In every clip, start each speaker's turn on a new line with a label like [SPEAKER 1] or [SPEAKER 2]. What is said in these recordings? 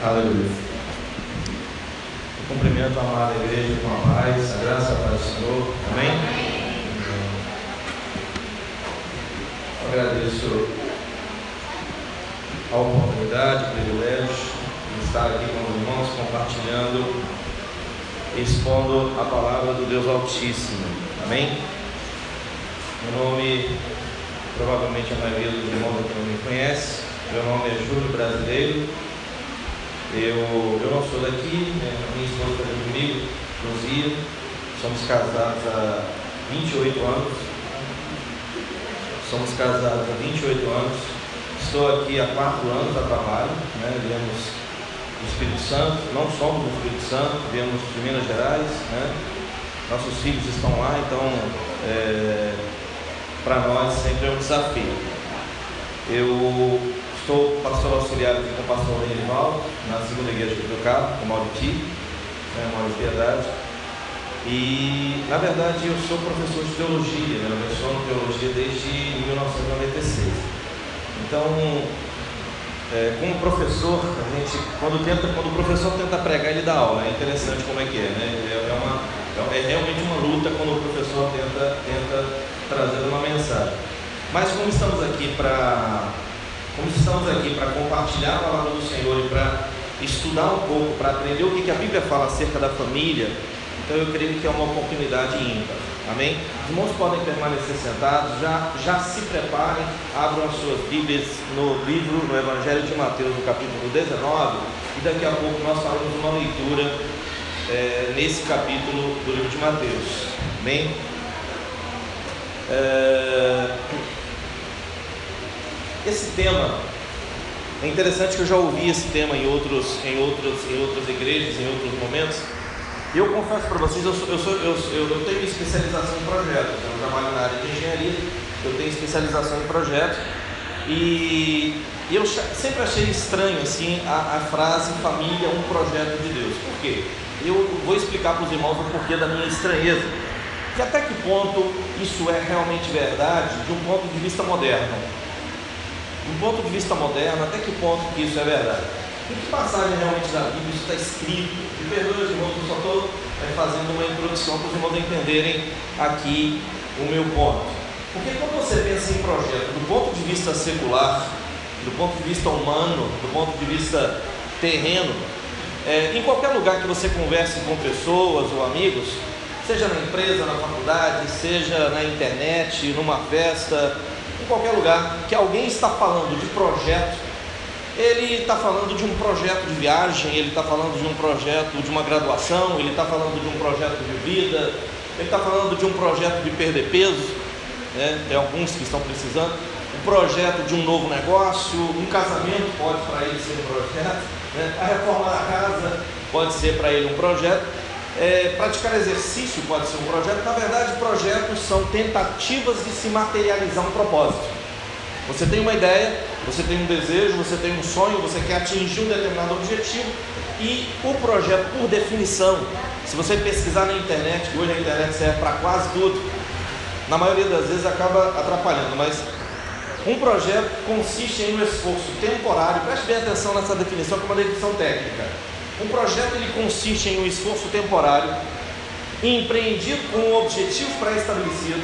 [SPEAKER 1] Aleluia. Eu cumprimento a amada igreja com a paz, a graça para o Senhor. Amém? Eu agradeço a oportunidade, o privilégio de estar aqui com os irmãos compartilhando, expondo a palavra do Deus Altíssimo. Amém? Meu nome, provavelmente a maioria dos irmãos aqui não me conhece. Meu nome é Júlio Brasileiro. Eu, eu não sou daqui, né? minha esposa está comigo, Luzia. Somos casados há 28 anos. Somos casados há 28 anos. Estou aqui há 4 anos a trabalho, né? viemos do Espírito Santo, não somos do Espírito Santo, viemos de Minas Gerais, né? Nossos filhos estão lá, então é, para nós sempre é um desafio. Eu Sou pastor auxiliar aqui com o pastor Renival, na segunda igreja do Cabo, com Mauriti, né, Maurício Piedade. E, na verdade, eu sou professor de teologia, né, eu leciono teologia desde 1996. Então, é, como professor, a gente, quando, tenta, quando o professor tenta pregar, ele dá aula. É interessante como é que é, né? É, é uma, é realmente uma luta quando o professor tenta, tenta trazer uma mensagem. Mas como estamos aqui para como estamos aqui para compartilhar a palavra do Senhor e para estudar um pouco, para aprender o que a Bíblia fala acerca da família, então eu creio que é uma oportunidade ímpar. Amém? Os irmãos podem permanecer sentados, já, já se preparem, abram as suas Bíblias no livro, no Evangelho de Mateus, no capítulo 19, e daqui a pouco nós faremos uma leitura é, nesse capítulo do livro de Mateus. Amém? É... Esse tema é interessante que eu já ouvi esse tema em outros, em outros, em outras igrejas, em outros momentos. E eu confesso para vocês, eu, sou, eu, sou, eu, eu, tenho especialização em projetos. Eu trabalho na área de engenharia, eu tenho especialização em projetos. E eu sempre achei estranho assim a, a frase família, um projeto de Deus. Por quê? Eu vou explicar para os irmãos o porquê da minha estranheza. Que até que ponto isso é realmente verdade de um ponto de vista moderno do ponto de vista moderno, até que ponto que isso é verdade? Em que passagem realmente da Bíblia isso está escrito? Me perdoe os irmãos, eu só estou é, fazendo uma introdução para os irmãos entenderem aqui o meu ponto. Porque quando você pensa em projeto do ponto de vista secular, do ponto de vista humano, do ponto de vista terreno, é, em qualquer lugar que você converse com pessoas ou amigos, seja na empresa, na faculdade, seja na internet, numa festa, qualquer lugar que alguém está falando de projeto, ele está falando de um projeto de viagem, ele está falando de um projeto de uma graduação, ele está falando de um projeto de vida, ele está falando de um projeto de perder peso, né? tem alguns que estão precisando, um projeto de um novo negócio, um casamento pode para ele ser um projeto, né? a reforma da casa pode ser para ele um projeto. É, praticar exercício pode ser um projeto. Na verdade, projetos são tentativas de se materializar um propósito. Você tem uma ideia, você tem um desejo, você tem um sonho, você quer atingir um determinado objetivo e o projeto, por definição, se você pesquisar na internet, hoje a internet serve para quase tudo, na maioria das vezes acaba atrapalhando, mas um projeto consiste em um esforço temporário, preste bem atenção nessa definição, que é uma definição técnica um projeto ele consiste em um esforço temporário, empreendido com um objetivo pré-estabelecido.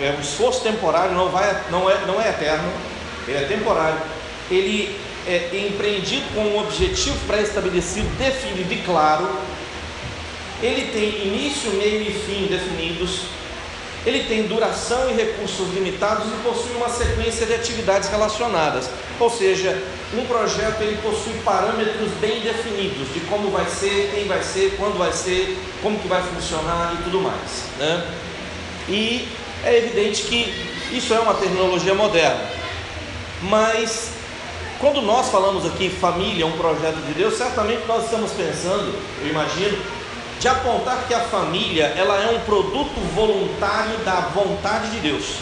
[SPEAKER 1] É um esforço temporário, não, vai, não, é, não é eterno, ele é temporário. Ele é empreendido com um objetivo pré-estabelecido, definido e claro. Ele tem início, meio e fim definidos ele tem duração e recursos limitados e possui uma sequência de atividades relacionadas. Ou seja, um projeto ele possui parâmetros bem definidos de como vai ser, quem vai ser, quando vai ser, como que vai funcionar e tudo mais. Né? E é evidente que isso é uma terminologia moderna. Mas quando nós falamos aqui família, um projeto de Deus, certamente nós estamos pensando, eu imagino, de apontar que a família ela é um produto voluntário da vontade de Deus.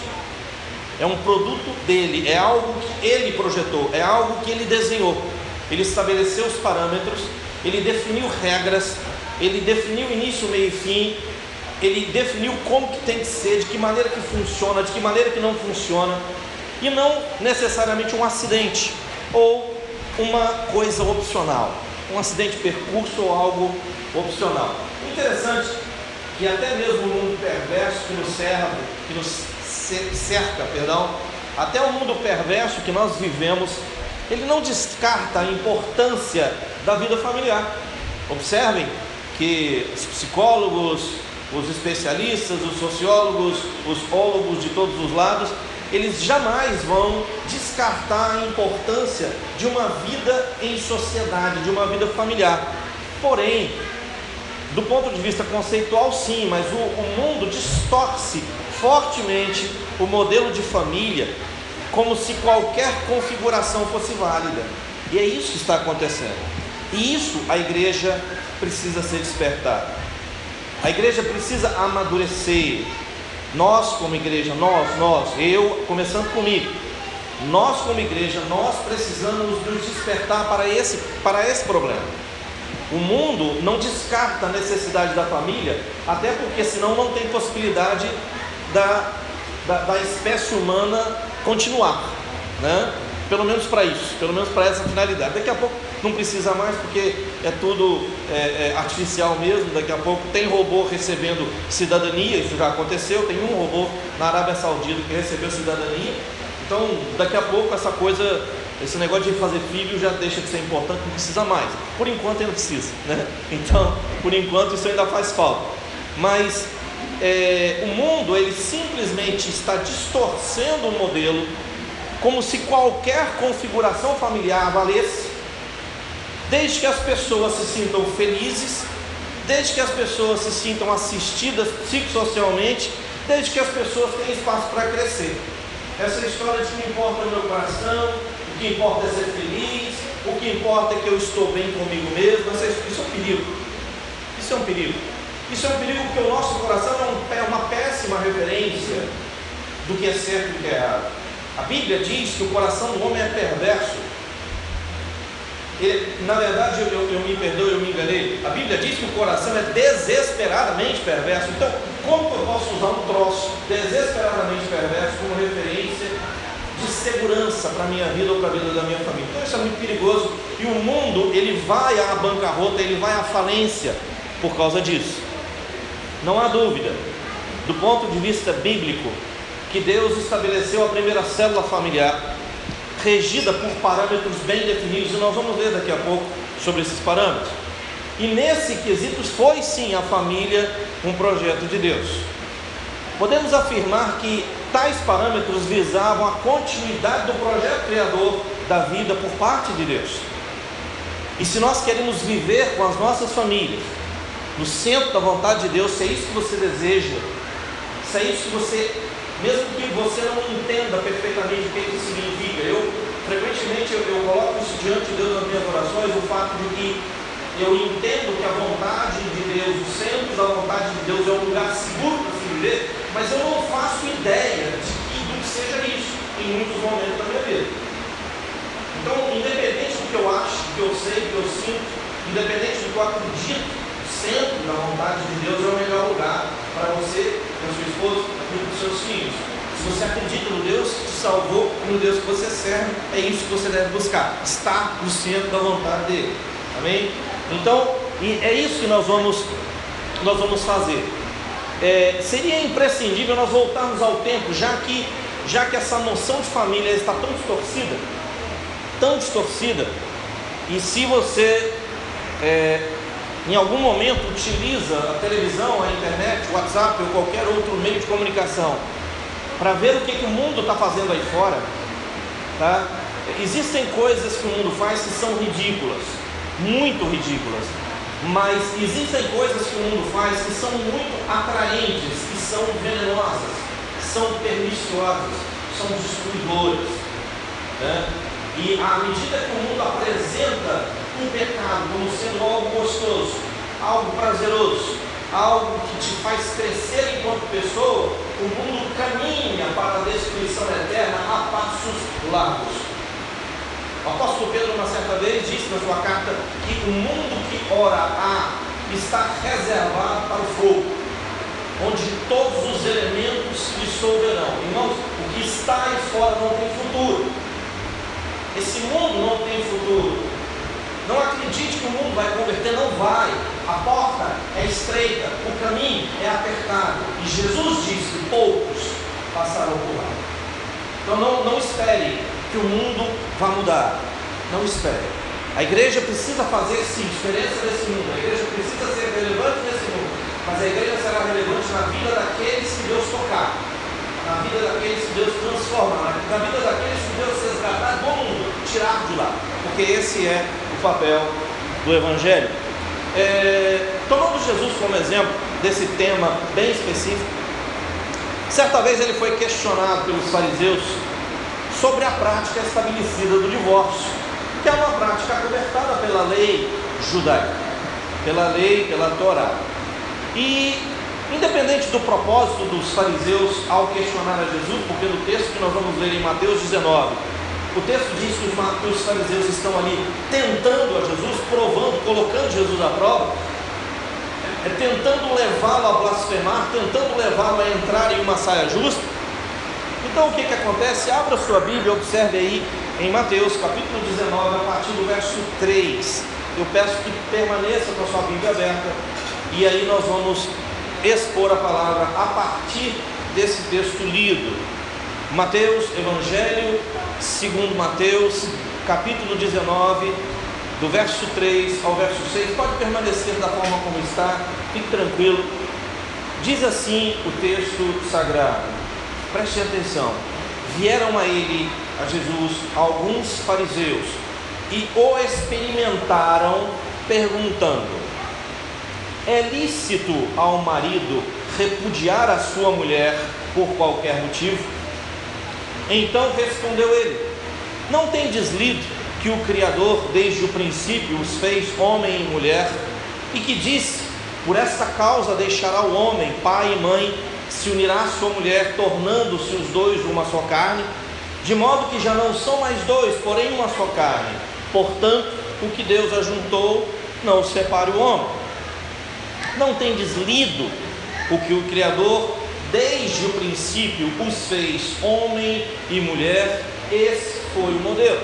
[SPEAKER 1] É um produto dele, é algo que ele projetou, é algo que ele desenhou. Ele estabeleceu os parâmetros, ele definiu regras, ele definiu início, meio e fim, ele definiu como que tem que ser, de que maneira que funciona, de que maneira que não funciona, e não necessariamente um acidente ou uma coisa opcional, um acidente de percurso ou algo opcional. Interessante que até mesmo o mundo perverso que nos cerca, que nos cerca, perdão, até o mundo perverso que nós vivemos, ele não descarta a importância da vida familiar. Observem que os psicólogos, os especialistas, os sociólogos, os ólogos de todos os lados, eles jamais vão descartar a importância de uma vida em sociedade, de uma vida familiar. Porém, do ponto de vista conceitual, sim, mas o, o mundo distorce fortemente o modelo de família como se qualquer configuração fosse válida. E é isso que está acontecendo. E isso a igreja precisa ser despertada. A igreja precisa amadurecer. Nós, como igreja, nós, nós, eu, começando comigo, nós, como igreja, nós precisamos nos despertar para esse, para esse problema. O mundo não descarta a necessidade da família, até porque senão não tem possibilidade da, da, da espécie humana continuar, né? Pelo menos para isso, pelo menos para essa finalidade. Daqui a pouco não precisa mais porque é tudo é, é, artificial mesmo. Daqui a pouco tem robô recebendo cidadania, isso já aconteceu. Tem um robô na Arábia Saudita que recebeu cidadania. Então, daqui a pouco essa coisa, esse negócio de fazer filho já deixa de ser importante, não precisa mais. Por enquanto ainda precisa, né? Então, por enquanto isso ainda faz falta. Mas é, o mundo ele simplesmente está distorcendo o modelo como se qualquer configuração familiar valesse, desde que as pessoas se sintam felizes, desde que as pessoas se sintam assistidas psicossocialmente, desde que as pessoas tenham espaço para crescer. Essa história de que importa no meu coração, o que importa é ser feliz, o que importa é que eu estou bem comigo mesmo, isso é um perigo. Isso é um perigo. Isso é um perigo porque o nosso coração é uma péssima referência do que é certo e do que é errado. A Bíblia diz que o coração do homem é perverso. Ele, na verdade, eu, eu, eu me perdoo, eu me enganei. A Bíblia diz que o coração é desesperadamente perverso. Então, como eu posso usar um troço desesperadamente perverso como referência segurança para a minha vida ou para a vida da minha família? Então, isso é muito perigoso. E o mundo, ele vai à bancarrota, ele vai à falência por causa disso. Não há dúvida, do ponto de vista bíblico, que Deus estabeleceu a primeira célula familiar, regida por parâmetros bem definidos, e nós vamos ler daqui a pouco sobre esses parâmetros. E nesse quesito foi sim a família um projeto de Deus. Podemos afirmar que tais parâmetros visavam a continuidade do projeto criador da vida por parte de Deus. E se nós queremos viver com as nossas famílias, no centro da vontade de Deus, se é isso que você deseja, se é isso que você, mesmo que você não entenda perfeitamente o que isso significa, eu frequentemente eu, eu coloco isso diante de Deus nas minhas orações, o fato de que eu entendo que a vontade de Deus, o centro da vontade de Deus é um lugar seguro para se viver, mas eu não faço ideia de que, do que seja isso em muitos momentos da minha vida. Então, independente do que eu acho, do que eu sei, do que eu sinto, independente do que eu acredito, centro da vontade de Deus é o melhor lugar para você, para sua esposa para os seus filhos. Se você acredita no Deus que te salvou no Deus que você serve, é isso que você deve buscar, estar no centro da vontade dele. Amém? Então, é isso que nós vamos, nós vamos fazer. É, seria imprescindível nós voltarmos ao tempo, já que, já que essa noção de família está tão distorcida, tão distorcida, e se você é, em algum momento utiliza a televisão, a internet, o WhatsApp ou qualquer outro meio de comunicação para ver o que, que o mundo está fazendo aí fora, tá? Existem coisas que o mundo faz que são ridículas, muito ridículas, mas existem coisas que o mundo faz que são muito atraentes, que são venenosas, são perniciosas, são destruidoras. Né? E à medida que o mundo apresenta o pecado como sendo algo gostoso, algo prazeroso, algo que te faz crescer enquanto pessoa, o mundo caminha para a destruição eterna a passos largos. O apóstolo Pedro, uma certa vez, disse na sua carta que o mundo que ora há está reservado para o fogo, onde todos os elementos dissolverão. Irmãos, o que está aí fora não tem futuro. Esse mundo não tem futuro. o mundo vai converter, não vai. A porta é estreita, o caminho é apertado. E Jesus diz que poucos passarão por lá. Então não, não espere que o mundo vá mudar. Não espere. A igreja precisa fazer sim diferença nesse mundo. A igreja precisa ser relevante nesse mundo. Mas a igreja será relevante na vida daqueles que Deus tocar. Na vida daqueles que Deus transformar. Na vida daqueles que Deus resgatar do mundo. Tirar de lá. Porque esse é o papel do Evangelho. É, tomando Jesus como exemplo desse tema bem específico, certa vez ele foi questionado pelos fariseus sobre a prática estabelecida do divórcio, que é uma prática cobertada pela lei judaica, pela lei, pela Torá. E, independente do propósito dos fariseus ao questionar a Jesus, porque no texto que nós vamos ler em Mateus 19, o texto diz que os fariseus estão ali tentando a Jesus, provando, colocando Jesus à prova, é, tentando levá-lo a blasfemar, tentando levá-lo a entrar em uma saia justa. Então o que, que acontece? Abra sua Bíblia, observe aí em Mateus capítulo 19, a partir do verso 3. Eu peço que permaneça com a sua Bíblia aberta e aí nós vamos expor a palavra a partir desse texto lido. Mateus, Evangelho segundo Mateus, capítulo 19, do verso 3 ao verso 6. Pode permanecer da forma como está, fique tranquilo. Diz assim o texto sagrado. Preste atenção. Vieram a ele, a Jesus, alguns fariseus e o experimentaram, perguntando: É lícito ao marido repudiar a sua mulher por qualquer motivo? Então respondeu ele: Não tem deslido que o Criador desde o princípio os fez homem e mulher, e que disse: Por esta causa deixará o homem, pai e mãe, se unirá à sua mulher, tornando-se os dois uma só carne, de modo que já não são mais dois, porém uma só carne. Portanto, o que Deus ajuntou, não separe o homem. Não tem deslido o que o Criador desde o princípio os fez homem e mulher, esse foi o modelo.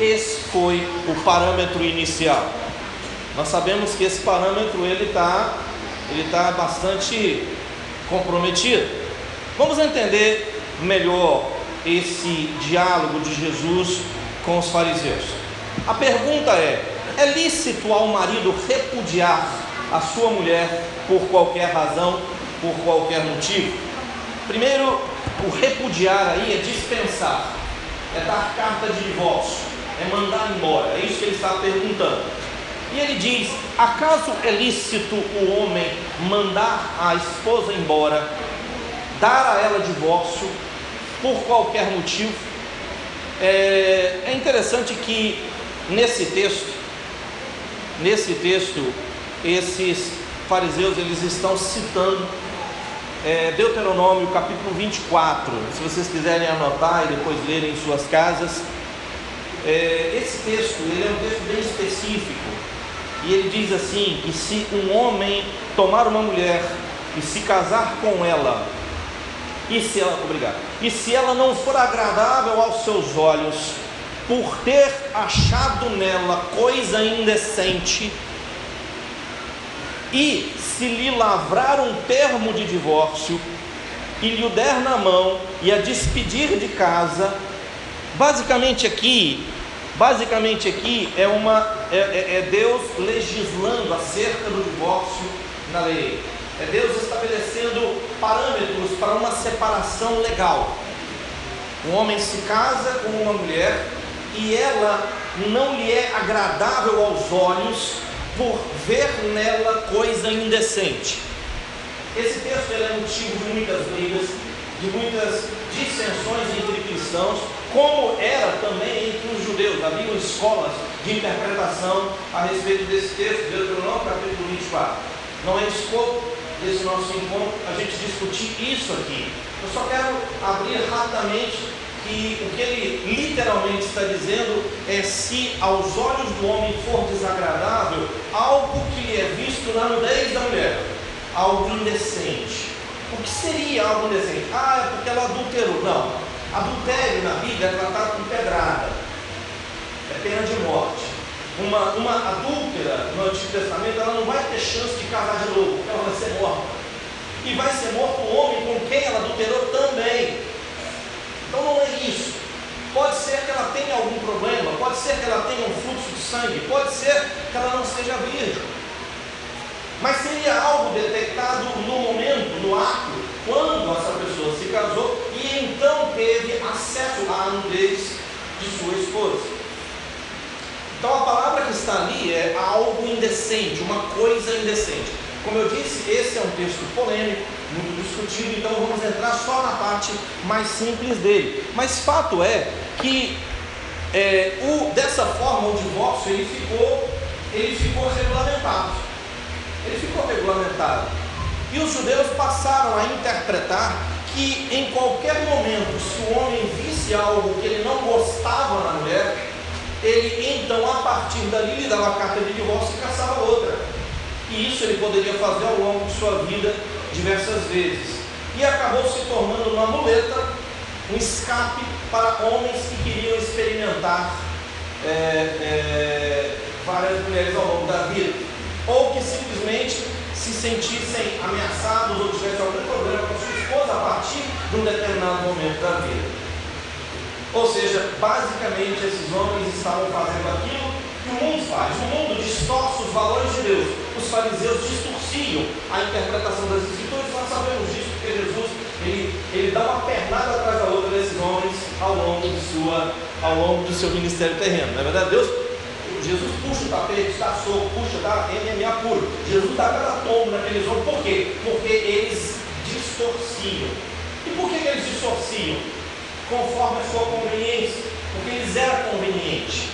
[SPEAKER 1] Esse foi o parâmetro inicial. Nós sabemos que esse parâmetro ele está ele tá bastante comprometido. Vamos entender melhor esse diálogo de Jesus com os fariseus. A pergunta é: é lícito ao marido repudiar a sua mulher por qualquer razão por qualquer motivo. Primeiro, o repudiar aí é dispensar, é dar carta de divórcio, é mandar embora, é isso que ele está perguntando. E ele diz: acaso é lícito o homem mandar a esposa embora, dar a ela divórcio por qualquer motivo? É, é interessante que nesse texto, nesse texto, esses fariseus eles estão citando é, Deuteronômio capítulo 24, se vocês quiserem anotar e depois lerem em suas casas. É, esse texto ele é um texto bem específico e ele diz assim: que se um homem tomar uma mulher e se casar com ela, e se ela, obrigado, e se ela não for agradável aos seus olhos, por ter achado nela coisa indecente, e se lhe lavrar um termo de divórcio e lhe o der na mão e a despedir de casa, basicamente aqui, basicamente aqui é uma é, é, é Deus legislando acerca do divórcio na lei. É Deus estabelecendo parâmetros para uma separação legal. Um homem se casa com uma mulher e ela não lhe é agradável aos olhos por ver nela coisa indecente. Esse texto é motivo de muitas brigas, de muitas dissensões entre cristãos, como era também entre os judeus. Havia escolas de interpretação a respeito desse texto, Deuteronômio capítulo 24. Não é escopo desse nosso encontro a gente discutir isso aqui. Eu só quero abrir rapidamente que o que ele literalmente está dizendo é se aos olhos do homem for desagradável algo que lhe é visto na nudez da mulher, algo indecente. O que seria algo indecente? Ah, é porque ela adulterou. Não. Adultério na Bíblia é tratado com pedrada. É pena de morte. uma, uma adúltera no Antigo Testamento, ela não vai ter chance de casar de novo, porque ela vai ser morta. E vai ser morto o homem com quem ela adulterou também. Então não é isso. Pode ser que ela tenha algum problema, pode ser que ela tenha um fluxo de sangue, pode ser que ela não seja virgem. Mas seria algo detectado no momento, no ato, quando essa pessoa se casou então teve acesso à nudez de sua esposa. Então a palavra que está ali é algo indecente, uma coisa indecente. Como eu disse, esse é um texto polêmico, muito discutido, então vamos entrar só na parte mais simples dele. Mas fato é que é, o, dessa forma o divórcio ele ficou, ele ficou regulamentado. Ele ficou regulamentado. E os judeus passaram a interpretar que em qualquer momento, se o homem visse algo que ele não gostava na mulher, ele então, a partir dali, lhe dava a carta de divórcio e caçava outra. E isso ele poderia fazer ao longo de sua vida diversas vezes. E acabou se tornando uma muleta, um escape para homens que queriam experimentar é, é, várias mulheres ao longo da vida. Ou que simplesmente se sentissem ameaçados ou tivessem algum problema com a partir de um determinado momento da vida. Ou seja, basicamente esses homens estavam fazendo aquilo que o mundo faz. O mundo distorce os valores de Deus. Os fariseus distorciam a interpretação das escrituras. Nós sabemos disso porque Jesus ele, ele dá uma pernada atrás da outra desses homens ao longo, de sua, ao longo do seu ministério terreno. Não é verdade? Deus, Jesus puxa o tapete, dá soco, puxa, dá MMA puro. Jesus dá cada tombo naqueles homens. Por quê? Porque eles distorciam. E por que, que eles distorciam? conforme a sua conveniência, porque lhes era conveniente.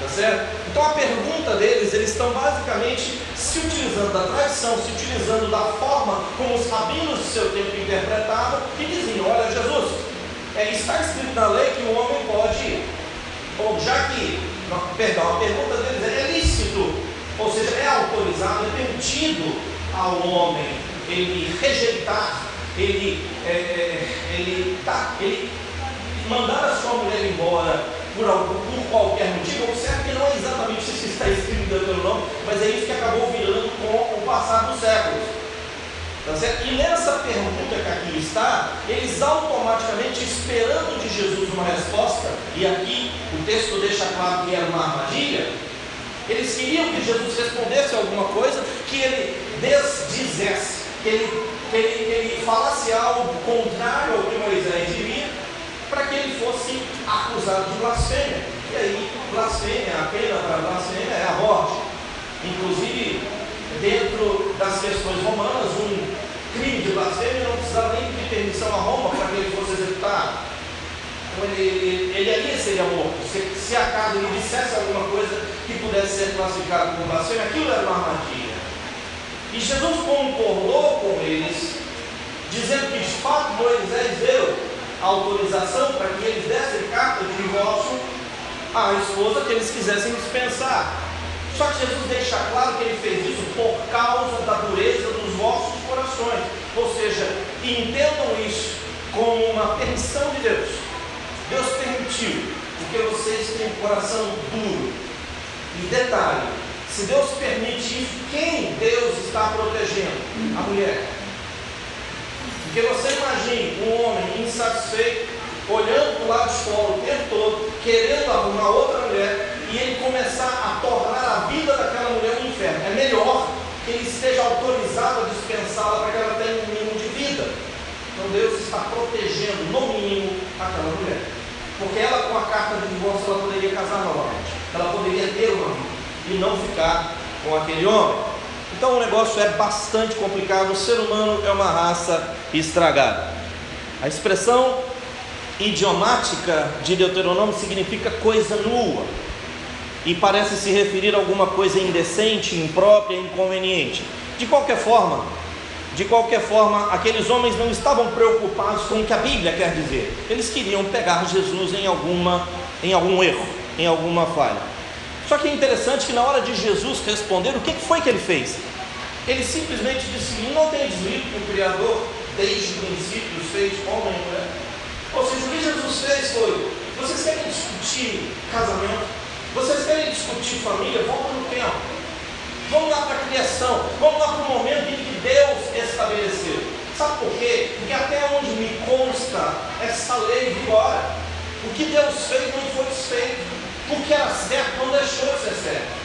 [SPEAKER 1] Tá certo? Então a pergunta deles, eles estão basicamente se utilizando da tradição, se utilizando da forma como os rabinos do seu tempo interpretavam e diziam: Olha, Jesus, é, está escrito na lei que o homem pode, ou já que, perdão, a pergunta deles é: é lícito, ou seja, é autorizado, é permitido ao homem ele rejeitar, ele, é, é ele, tá, ele mandar a sua mulher embora por, algum, por qualquer motivo, observe que não é exatamente isso que está escrito em Deuteronômio, mas é isso que acabou virando com o passar dos séculos. Tá certo? E nessa pergunta que aqui está, eles automaticamente esperando de Jesus uma resposta, e aqui o texto deixa claro que era uma armadilha, eles queriam que Jesus respondesse alguma coisa que ele desdizesse, que ele, que ele, que ele falasse algo contrário ao que Moisés diria, para que ele fosse acusado de blasfêmia. E aí, blasfêmia, a pena para blasfêmia é a morte. Inclusive, dentro das questões romanas, um crime de blasfêmia não precisava nem pedir permissão a Roma para que ele fosse executado. Então, ele, ele, ele ali seria morto. Se, se acaso ele dissesse alguma coisa que pudesse ser classificado como blasfêmia, aquilo era uma armadilha. E Jesus concordou com eles, dizendo que de fato Moisés deu autorização para que eles dessem carta de divórcio à esposa que eles quisessem dispensar. Só que Jesus deixa claro que ele fez isso por causa da dureza dos vossos corações. Ou seja, entendam isso como uma permissão de Deus. Deus permitiu, porque vocês têm um coração duro. E detalhe, se Deus permite isso, quem Deus está protegendo? A mulher. Porque você imagine um homem insatisfeito, olhando para o lado de fora o tempo todo, querendo arrumar outra mulher, e ele começar a tornar a vida daquela mulher um inferno. É melhor que ele esteja autorizado a dispensá-la para que ela tenha um mínimo de vida. Então Deus está protegendo, no mínimo, aquela mulher. Porque ela, com a carta de divórcio, ela poderia casar novamente. Ela poderia ter uma vida e não ficar com aquele homem. Então o negócio é bastante complicado. O ser humano é uma raça estragada. A expressão idiomática de Deuteronômio significa coisa nua e parece se referir a alguma coisa indecente, imprópria, inconveniente. De qualquer forma, de qualquer forma, aqueles homens não estavam preocupados com o que a Bíblia quer dizer. Eles queriam pegar Jesus em alguma em algum erro, em alguma falha. Só que é interessante que na hora de Jesus responder, o que foi que ele fez? Ele simplesmente disse: Não tem dito que o Criador, desde o princípio, fez homem e mulher. Ou seja, o que Jesus fez foi: Vocês querem discutir casamento? Vocês querem discutir família, volta no tempo. Vamos lá para a criação, vamos lá para o momento em que Deus estabeleceu. Sabe por quê? Porque até onde me consta, essa lei vigora. O que Deus fez não foi desfeito. O que era certo não deixou de ser certo.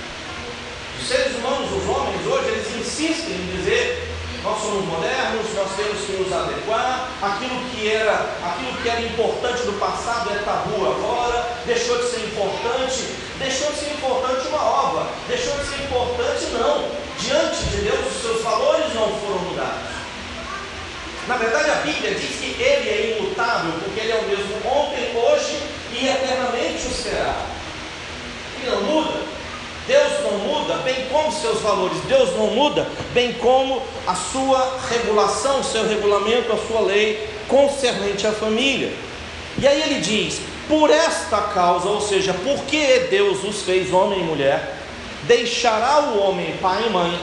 [SPEAKER 1] Os seres humanos, os homens hoje, eles insistem em dizer nós somos modernos, nós temos que nos adequar, aquilo que era, aquilo que era importante no passado é tabu agora, deixou de ser importante, deixou de ser importante uma obra, deixou de ser importante não. Diante de Deus os seus valores não foram mudados. Na verdade, a Bíblia diz que Ele é imutável, porque Ele é o mesmo ontem, hoje e eternamente o será. Ele não muda. Deus não muda, seus valores. Deus não muda, bem como a sua regulação, seu regulamento, a sua lei concernente à família. E aí ele diz: por esta causa, ou seja, porque Deus os fez homem e mulher, deixará o homem pai e mãe,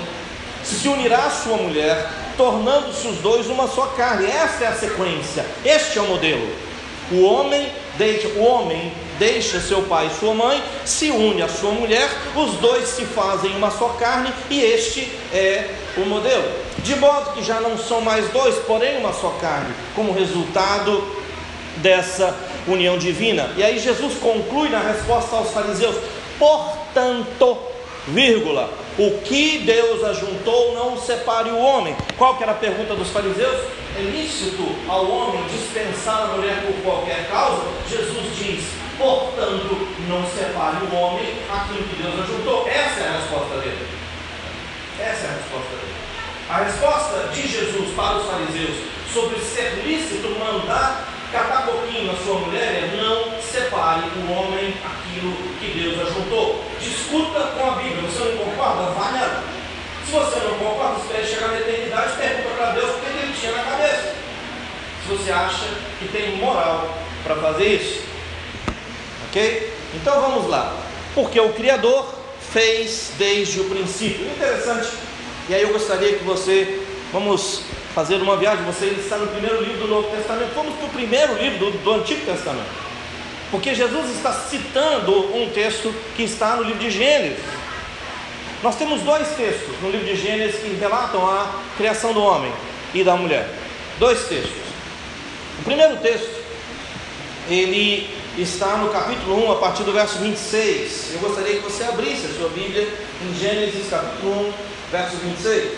[SPEAKER 1] se unirá à sua mulher, tornando-se os dois uma só carne. Essa é a sequência, este é o modelo. O homem deixa, o homem deixa seu pai e sua mãe, se une à sua mulher, os dois se fazem uma só carne, e este é o modelo. De modo que já não são mais dois, porém uma só carne, como resultado dessa união divina. E aí Jesus conclui na resposta aos fariseus: portanto, vírgula, o que Deus ajuntou não separe o homem. Qual que era a pergunta dos fariseus? É lícito ao homem dispensar a mulher por qualquer causa? Jesus diz: portanto, não separe o homem aquilo que Deus ajuntou. Essa é a resposta dele. Essa é a resposta dele. A resposta de Jesus para os fariseus sobre ser lícito mandar catar pouquinho na sua mulher é não separe o homem aquilo que Deus ajuntou. Discuta com a Bíblia. Você não concorda? Vá nela. Se você não concorda, espere chegar na eternidade e pergunta para Deus o que ele tinha na cabeça. Se você acha que tem moral para fazer isso. Ok? Então vamos lá. Porque o Criador fez desde o princípio. Interessante. E aí eu gostaria que você, vamos fazer uma viagem, você está no primeiro livro do Novo Testamento. Vamos para o primeiro livro do, do Antigo Testamento. Porque Jesus está citando um texto que está no livro de Gênesis. Nós temos dois textos no livro de Gênesis que relatam a criação do homem e da mulher. Dois textos. O primeiro texto, ele está no capítulo 1, a partir do verso 26. Eu gostaria que você abrisse a sua Bíblia em Gênesis capítulo 1, verso 26.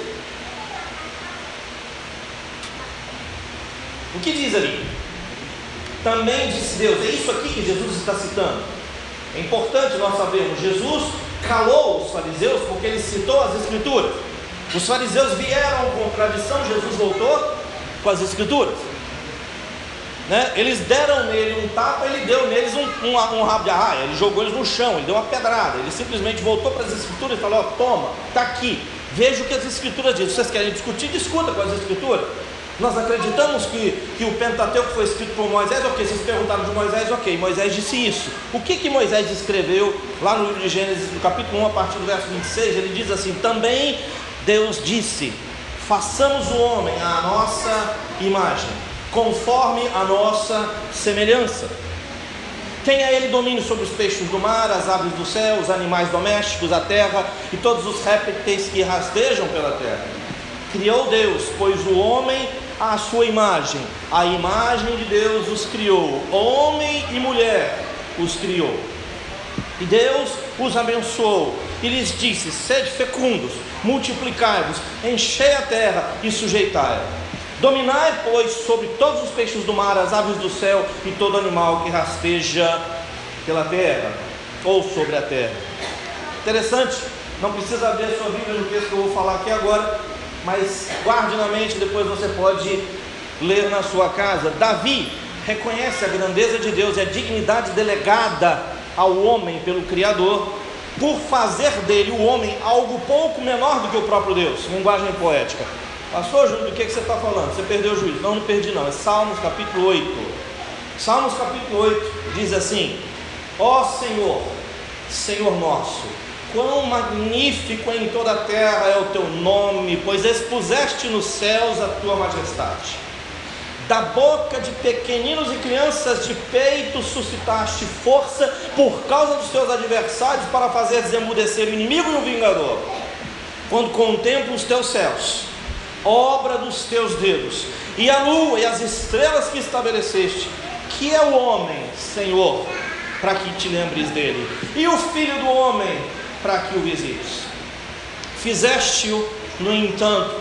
[SPEAKER 1] O que diz ali? Também disse Deus, é isso aqui que Jesus está citando. É importante nós sabermos, Jesus calou os fariseus porque ele citou as escrituras. Os fariseus vieram com tradição, Jesus voltou com as escrituras. Né? Eles deram nele um tapa, ele deu neles um, um, um, rabo de arraia, ele jogou eles no chão, ele deu uma pedrada, ele simplesmente voltou para as escrituras e falou: ó, toma, está aqui, veja o que as escrituras dizem. Vocês querem discutir? Discuta com as escrituras. Nós acreditamos que, que o Pentateuco foi escrito por Moisés, ok, vocês perguntaram de Moisés, ok, Moisés disse isso. O que que Moisés escreveu lá no livro de Gênesis, no capítulo 1, a partir do verso 26, ele diz assim: Também Deus disse: façamos o homem à nossa imagem, conforme a nossa semelhança. Tenha ele domínio sobre os peixes do mar, as aves do céu, os animais domésticos, a terra e todos os répteis que rastejam pela terra. Criou Deus, pois o homem à sua imagem. A imagem de Deus os criou, homem e mulher os criou. E Deus os abençoou e lhes disse: Sede fecundos, multiplicai-vos, enchei a terra e sujeitai-a. Dominai, pois, sobre todos os peixes do mar, as aves do céu e todo animal que rasteja pela terra ou sobre a terra. Interessante, não precisa abrir a sua Bíblia no texto que eu vou falar aqui agora, mas guarde na mente, depois você pode ler na sua casa. Davi reconhece a grandeza de Deus e a dignidade delegada ao homem pelo Criador, por fazer dele, o homem, algo pouco menor do que o próprio Deus. Linguagem poética. Pastor do que, que você está falando? Você perdeu o juízo? Não, não perdi não. É Salmos capítulo 8. Salmos capítulo 8 diz assim: Ó Senhor, Senhor nosso, Quão magnífico em toda a terra é o teu nome, pois expuseste nos céus a tua majestade. Da boca de pequeninos e crianças de peito suscitaste força por causa dos teus adversários para fazer desemudecer o inimigo e o vingador. Quando contemplo os teus céus, obra dos teus dedos, e a lua e as estrelas que estabeleceste, que é o homem, Senhor, para que te lembres dele, e o filho do homem, para que o visites. Fizeste-o, no entanto,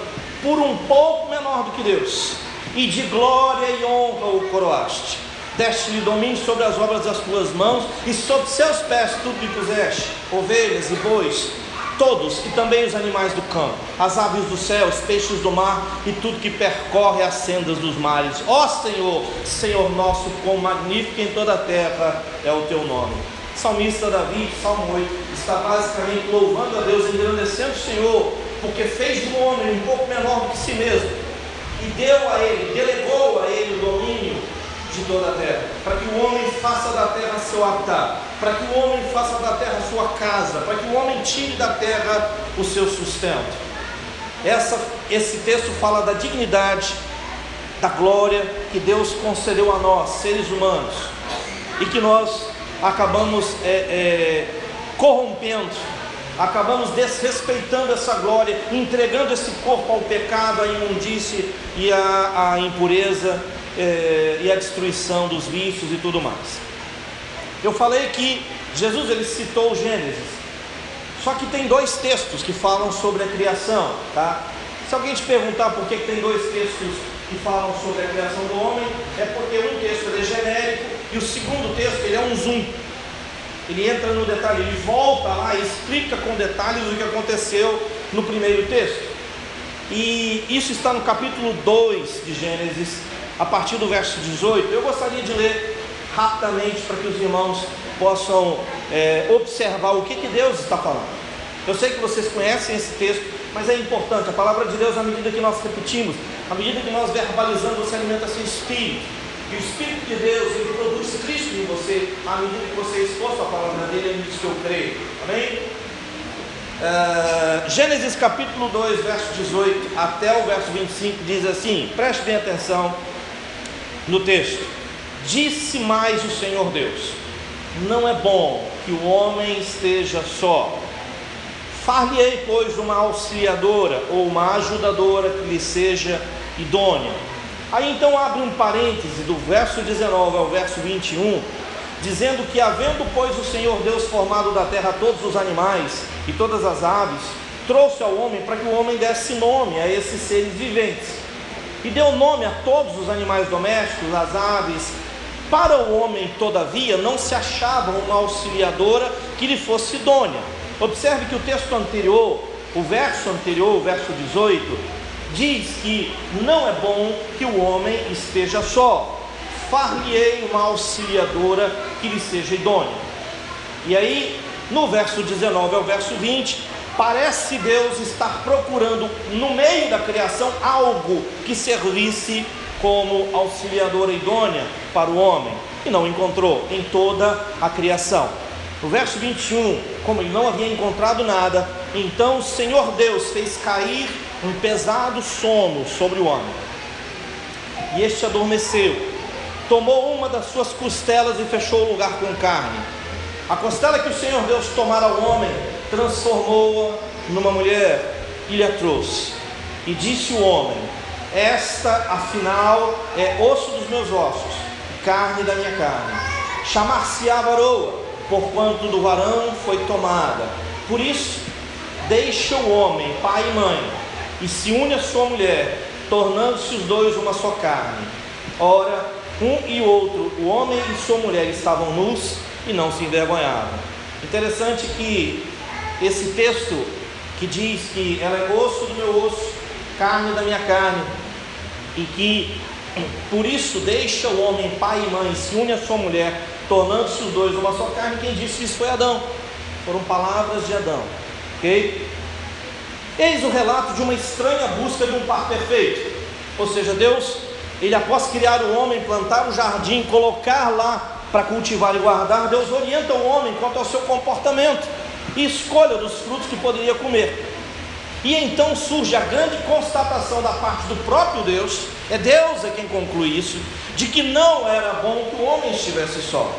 [SPEAKER 1] por um pouco menor do que Deus e de glória e honra o coroaste. Deste-lhe domínio sobre as obras das tuas mãos, e sobre seus pés tudo lhe puseste: ovelhas e bois, todos, e também os animais do campo, as aves dos céus, peixes do mar, e tudo que percorre as sendas dos mares. Ó Senhor, Senhor nosso, quão magnífico em toda a terra é o teu nome. Salmista Davi, Salmo 8, está basicamente louvando a Deus, engrandecendo o Senhor, porque fez do homem um pouco menor do que si mesmo e deu a ele, delegou a ele o domínio de toda a terra, para que o homem faça da terra seu habitat, para que o homem faça da terra sua casa, para que o homem tire da terra o seu sustento. Essa, esse texto fala da dignidade, da glória que Deus concedeu a nós, seres humanos, e que nós acabamos é, é, corrompendo. Acabamos desrespeitando essa glória, entregando esse corpo ao pecado, à imundície e à, à impureza eh, e à destruição dos vícios e tudo mais. Eu falei que Jesus ele citou Gênesis, só que tem dois textos que falam sobre a criação, tá? Se alguém te perguntar por que tem dois textos que falam sobre a criação do homem, é porque um texto é genérico e o segundo texto ele é um zoom ele entra no detalhe, ele volta lá e explica com detalhes o que aconteceu no primeiro texto. E isso está no capítulo 2 de Gênesis, a partir do verso 18. Eu gostaria de ler rapidamente para que os irmãos possam é, observar o que, que Deus está falando. Eu sei que vocês conhecem esse texto, mas é importante. A palavra de Deus, à medida que nós repetimos, à medida que nós verbalizamos, você alimenta seu espírito. E o Espírito de Deus, ele produz Cristo em você, à medida que você é exposto à palavra dele, é nisso que eu creio. Amém? Uh, Gênesis capítulo 2, verso 18 até o verso 25 diz assim: preste bem atenção no texto. Disse mais o Senhor Deus: Não é bom que o homem esteja só. Far-lhe-ei, pois, uma auxiliadora ou uma ajudadora que lhe seja idônea. Aí então abre um parêntese do verso 19 ao verso 21, dizendo que, havendo, pois, o Senhor Deus formado da terra todos os animais e todas as aves, trouxe ao homem para que o homem desse nome a esses seres viventes. E deu nome a todos os animais domésticos, as aves. Para o homem, todavia, não se achava uma auxiliadora que lhe fosse idônea. Observe que o texto anterior, o verso anterior, o verso 18, diz que não é bom que o homem esteja só. Far-lhe-ei uma auxiliadora que lhe seja idônea. E aí, no verso 19 ao verso 20, parece Deus estar procurando no meio da criação algo que servisse como auxiliadora idônea para o homem, e não encontrou em toda a criação. No verso 21, como ele não havia encontrado nada, então o Senhor Deus fez cair um pesado sono sobre o homem. E este adormeceu, tomou uma das suas costelas e fechou o lugar com carne. A costela que o Senhor Deus tomara ao homem, transformou-a numa mulher e lhe a trouxe. E disse o homem: Esta, afinal, é osso dos meus ossos, carne da minha carne. Chamar-se-á varoa, porquanto do varão foi tomada. Por isso, deixa o homem, pai e mãe, e se une à sua mulher, tornando-se os dois uma só carne. Ora, um e outro, o homem e sua mulher, estavam nus e não se envergonhavam. Interessante que esse texto que diz que ela é osso do meu osso, carne da minha carne, e que por isso deixa o homem pai e mãe, se une à sua mulher, tornando-se os dois uma só carne. Quem disse isso foi Adão. Foram palavras de Adão. Ok? Eis o relato de uma estranha busca de um par perfeito. Ou seja, Deus, ele após criar o homem, plantar o jardim, colocar lá para cultivar e guardar, Deus orienta o homem quanto ao seu comportamento e escolha dos frutos que poderia comer. E então surge a grande constatação da parte do próprio Deus, é Deus é quem conclui isso, de que não era bom que o homem estivesse só.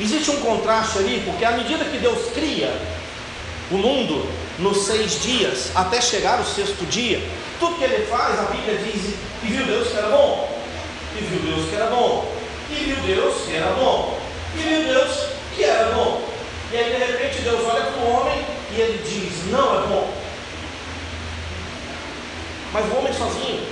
[SPEAKER 1] Existe um contraste ali, porque à medida que Deus cria o mundo nos seis dias, até chegar o sexto dia, tudo que ele faz, a Bíblia diz, e viu Deus que era bom, e viu Deus que era bom, e viu Deus que era bom, e viu Deus que era bom. E aí de repente Deus olha para o homem e ele diz, não é bom. Mas o homem sozinho,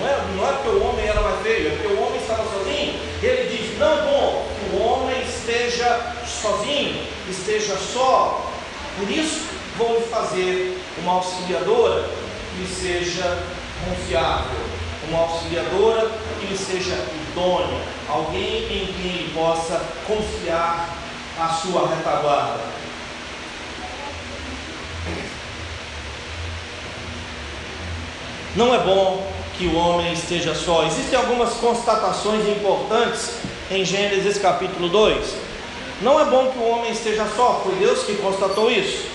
[SPEAKER 1] não é, não é porque o homem era mais feio, é porque o homem estava sozinho. Ele diz: Não é bom que o homem esteja sozinho, esteja só. Por isso, vou fazer uma auxiliadora que seja confiável, uma auxiliadora que lhe seja idônea, alguém em quem ele possa confiar a sua retaguarda. Não é bom que o homem esteja só. Existem algumas constatações importantes em Gênesis capítulo 2. Não é bom que o homem esteja só, foi Deus que constatou isso.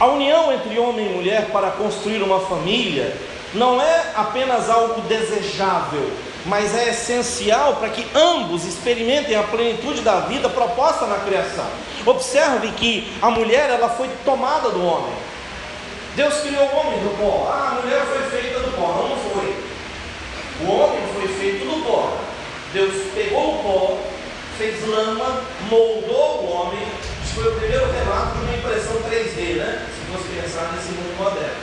[SPEAKER 1] A união entre homem e mulher para construir uma família não é apenas algo desejável, mas é essencial para que ambos experimentem a plenitude da vida proposta na criação. Observe que a mulher ela foi tomada do homem. Deus criou o homem do pó. Ah, a mulher foi feita do pó. Não, foi. O homem foi feito do pó. Deus pegou o pó, fez lama, moldou o homem. Isso foi o primeiro relato de uma impressão 3D, né? Se fosse pensar nesse mundo moderno.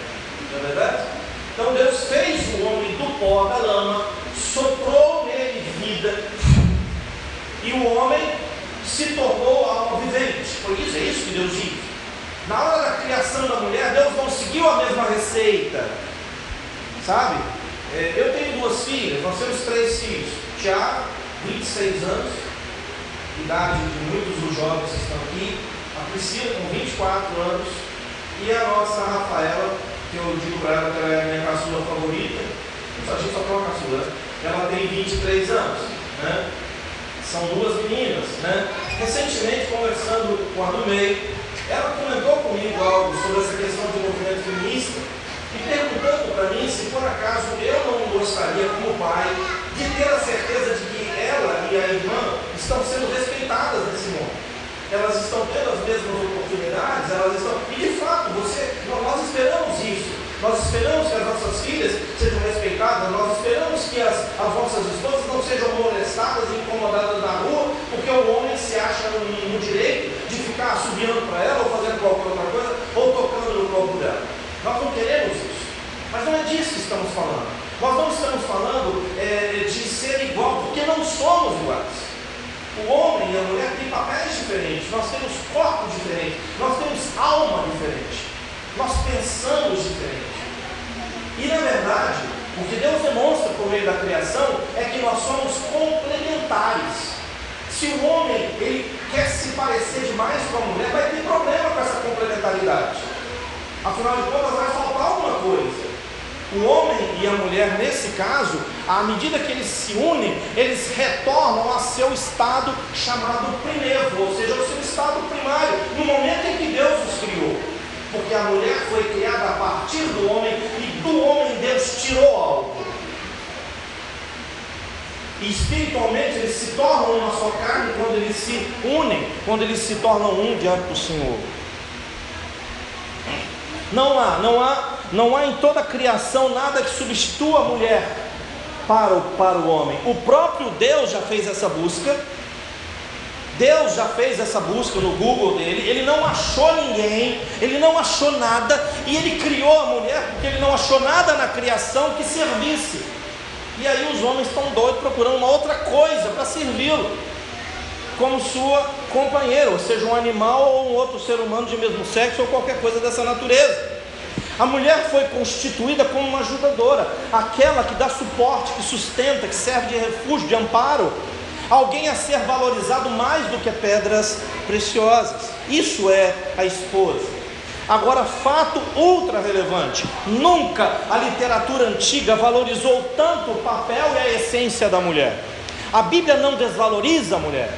[SPEAKER 1] Não é verdade? Então Deus fez o homem do pó, da lama, soprou nele vida. E o homem se tornou algo vivente. Isso, é isso que Deus disse. Na hora da criação da mulher, Deus não seguiu a mesma receita. Sabe? É, eu tenho duas filhas, nós temos três filhos. Tiago, 26 anos, idade de muitos dos jovens que estão aqui. A Priscila, com 24 anos. E a nossa Rafaela, que eu digo para ela que ela é a minha caçula favorita. A gente só uma caçula. Ela tem 23 anos. Né? São duas meninas. Né? Recentemente, conversando com a do meio, ela comentou comigo algo sobre essa questão do movimento feminista e perguntando para mim se por acaso eu não gostaria, como pai, de ter a certeza de que ela e a irmã estão sendo respeitadas nesse mundo. Elas estão tendo as mesmas oportunidades, elas estão. E de fato, você, nós esperamos isso. Nós esperamos que as nossas filhas sejam respeitadas, nós esperamos que as, as nossas esposas não sejam molestadas e incomodadas na rua, porque o homem se acha no, no direito de ficar subindo para ela, ou fazendo qualquer outra coisa, ou tocando no corpo dela. Nós não queremos isso. Mas não é disso que estamos falando. Nós não estamos falando é, de ser igual, porque não somos iguais. O homem e a mulher têm papéis diferentes, nós temos corpos diferentes, nós temos alma diferente, nós pensamos diferente. E na verdade, o que Deus demonstra por meio da criação é que nós somos complementares. Se o homem ele quer se parecer demais com a mulher, vai ter problema com essa complementaridade. Afinal de contas, vai faltar alguma coisa. O homem e a mulher, nesse caso, à medida que eles se unem, eles retornam a seu estado chamado primeiro, ou seja, ao seu estado primário, no momento em que Deus os criou. Porque a mulher foi criada a partir do homem e do homem Deus tirou algo. E espiritualmente eles se tornam uma só carne quando eles se unem, quando eles se tornam um diante do Senhor. Não há, não há, não há em toda a criação nada que substitua a mulher para o, para o homem. O próprio Deus já fez essa busca Deus já fez essa busca no Google dele, ele não achou ninguém, ele não achou nada, e ele criou a mulher porque ele não achou nada na criação que servisse. E aí os homens estão doidos procurando uma outra coisa para servi-lo, como sua companheira, ou seja, um animal ou um outro ser humano de mesmo sexo ou qualquer coisa dessa natureza. A mulher foi constituída como uma ajudadora, aquela que dá suporte, que sustenta, que serve de refúgio, de amparo alguém a ser valorizado mais do que pedras preciosas. Isso é a esposa. Agora, fato ultra relevante: nunca a literatura antiga valorizou tanto o papel e a essência da mulher. A Bíblia não desvaloriza a mulher.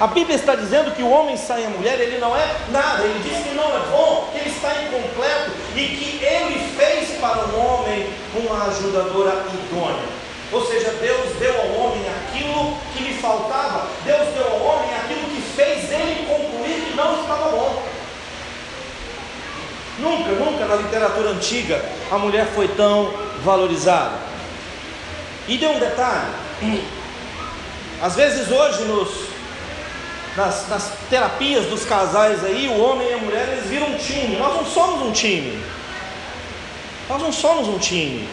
[SPEAKER 1] A Bíblia está dizendo que o homem sem a mulher, ele não é nada. Ele diz que não é bom que ele está incompleto e que Ele fez para o homem uma ajudadora idônea. Ou seja, Deus deu ao homem aquilo que lhe faltava, Deus deu ao homem aquilo que fez ele concluir que não estava bom. Nunca, nunca na literatura antiga a mulher foi tão valorizada. E deu um detalhe: às vezes hoje nos, nas, nas terapias dos casais aí, o homem e a mulher eles viram um time. Nós não somos um time. Nós não somos um time.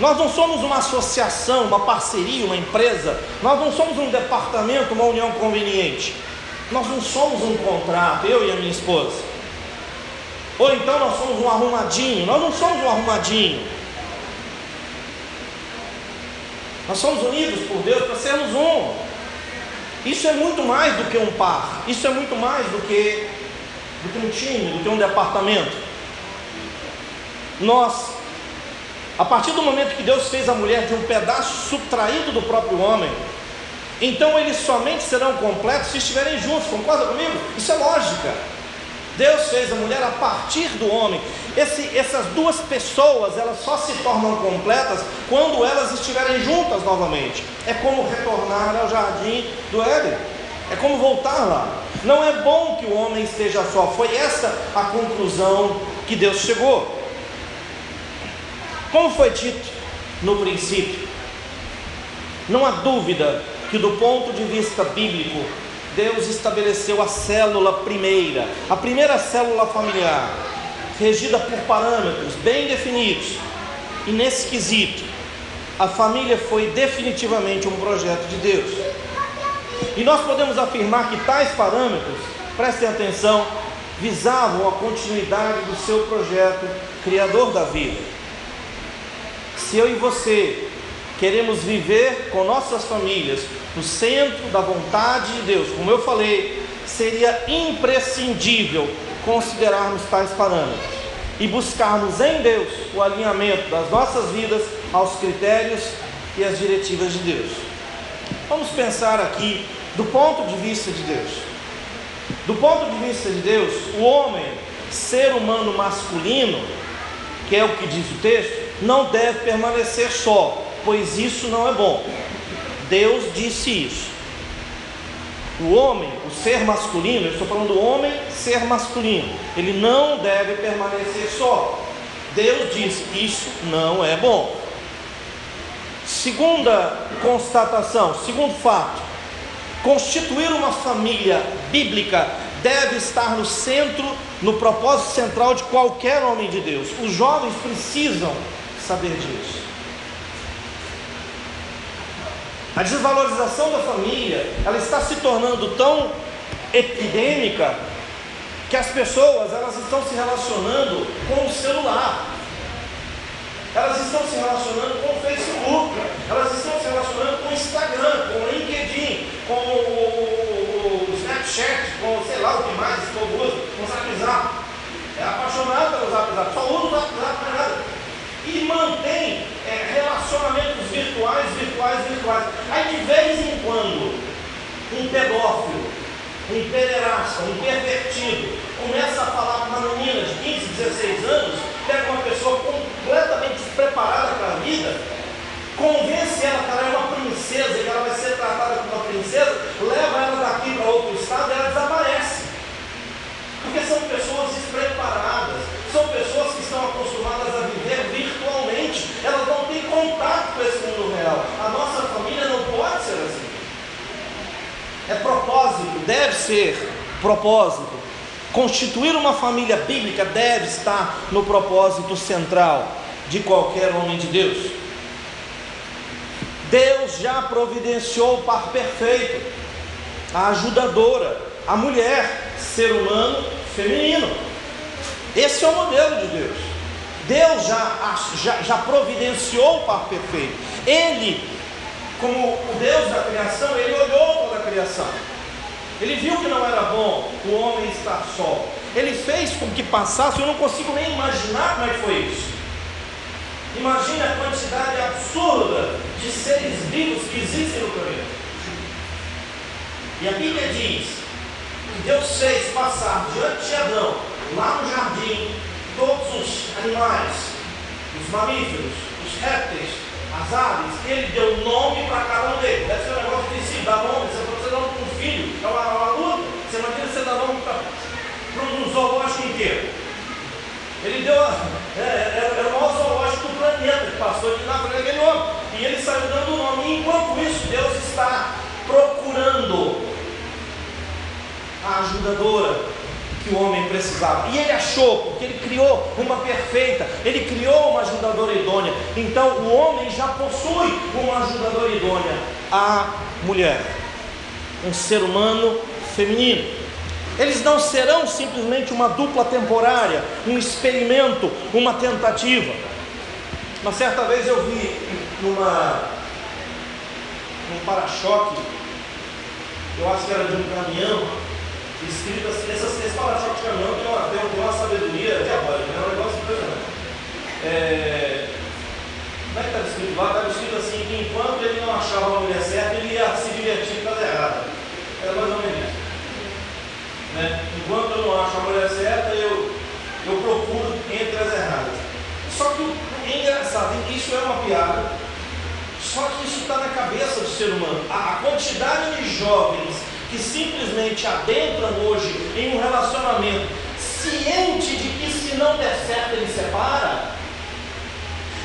[SPEAKER 1] Nós não somos uma associação, uma parceria, uma empresa. Nós não somos um departamento, uma união conveniente. Nós não somos um contrato, eu e a minha esposa. Ou então nós somos um arrumadinho. Nós não somos um arrumadinho. Nós somos unidos por Deus para sermos um. Isso é muito mais do que um par. Isso é muito mais do que, do que um time, do que um departamento. Nós a partir do momento que Deus fez a mulher de um pedaço subtraído do próprio homem, então eles somente serão completos se estiverem juntos, concorda comigo? Isso é lógica. Deus fez a mulher a partir do homem. Esse, essas duas pessoas, elas só se tornam completas quando elas estiverem juntas novamente. É como retornar ao jardim do Éden. É como voltar lá. Não é bom que o homem esteja só. Foi essa a conclusão que Deus chegou. Como foi dito no princípio, não há dúvida que, do ponto de vista bíblico, Deus estabeleceu a célula primeira, a primeira célula familiar, regida por parâmetros bem definidos. E nesse quesito, a família foi definitivamente um projeto de Deus. E nós podemos afirmar que tais parâmetros, prestem atenção, visavam a continuidade do seu projeto criador da vida. Se eu e você queremos viver com nossas famílias no centro da vontade de Deus, como eu falei, seria imprescindível considerarmos tais parâmetros e buscarmos em Deus o alinhamento das nossas vidas aos critérios e às diretivas de Deus. Vamos pensar aqui do ponto de vista de Deus. Do ponto de vista de Deus, o homem, ser humano masculino, que é o que diz o texto, não deve permanecer só, pois isso não é bom. Deus disse isso. O homem, o ser masculino, eu estou falando do homem ser masculino, ele não deve permanecer só. Deus disse: Isso não é bom. Segunda constatação, segundo fato: constituir uma família bíblica deve estar no centro, no propósito central de qualquer homem de Deus. Os jovens precisam saber disso. A desvalorização da família, ela está se tornando tão epidêmica que as pessoas elas estão se relacionando com o celular. Elas estão se relacionando com o Facebook, elas estão se relacionando com o Instagram, com o LinkedIn, com o, Snapchat, com sei lá o que mais com o WhatsApp. É apaixonado pelo WhatsApp, só usa o WhatsApp, e mantém é, relacionamentos virtuais, virtuais, virtuais. Aí de vez em quando, um pedófilo, um pederasta, um pervertido, começa a falar com uma menina de 15, 16 anos, pega uma pessoa completamente despreparada para a vida, convence ela que ela é uma princesa e que ela vai ser tratada como uma princesa, leva ela daqui para outro estado e ela desaparece. Porque são pessoas despreparadas, são pessoas que estão acostumadas a viver virtualmente, elas não têm contato com esse mundo real. A nossa família não pode ser assim. É propósito, deve ser propósito. Constituir uma família bíblica deve estar no propósito central de qualquer homem de Deus. Deus já providenciou o par perfeito, a ajudadora, a mulher, ser humano feminino. Esse é o modelo de Deus. Deus já, já, já providenciou o par perfeito. Ele, como o Deus da criação, ele olhou criação. Ele viu que não era bom o homem estar só. Ele fez com que passasse, eu não consigo nem imaginar como é que foi isso. Imagine a quantidade absurda de seres vivos que existem no planeta. E a Bíblia diz que Deus fez passar diante de Adão lá no jardim, todos os animais, os mamíferos, os répteis, as aves, ele deu nome para cada um deles. Deve ser um negócio difícil, dar nome, você filho, é uma, uma luta. Você imagina você dar nome para um zoológico inteiro. Ele deu, é, era, era o maior zoológico do planeta, que passou de para aquele nome. E ele saiu dando o nome. E enquanto isso, Deus está procurando a ajudadora que o homem precisava. E ele achou, porque ele criou uma perfeita, ele criou uma ajudadora idônea. Então o homem já possui uma ajudadora idônea, a mulher, um ser humano feminino. Eles não serão simplesmente uma dupla temporária, um experimento, uma tentativa. Uma certa vez eu vi numa um para-choque, eu acho que era de um caminhão, escrito assim, essas, esse para-choque de caminhão tem uma, tem, uma sabedoria diabólica, é um negócio impressionante. É, como é que estava escrito lá? Estava escrito assim que enquanto ele não achava a mulher certa, ele ia se divertir com a errada. Era mais ou menos isso. Né? Enquanto eu não acho a mulher certa, eu, eu procuro entre as erradas. Só que é engraçado, isso é uma piada, só que isso está na cabeça do ser humano. A, a quantidade de jovens que simplesmente adentram hoje em um relacionamento ciente de que se não der certo ele separa,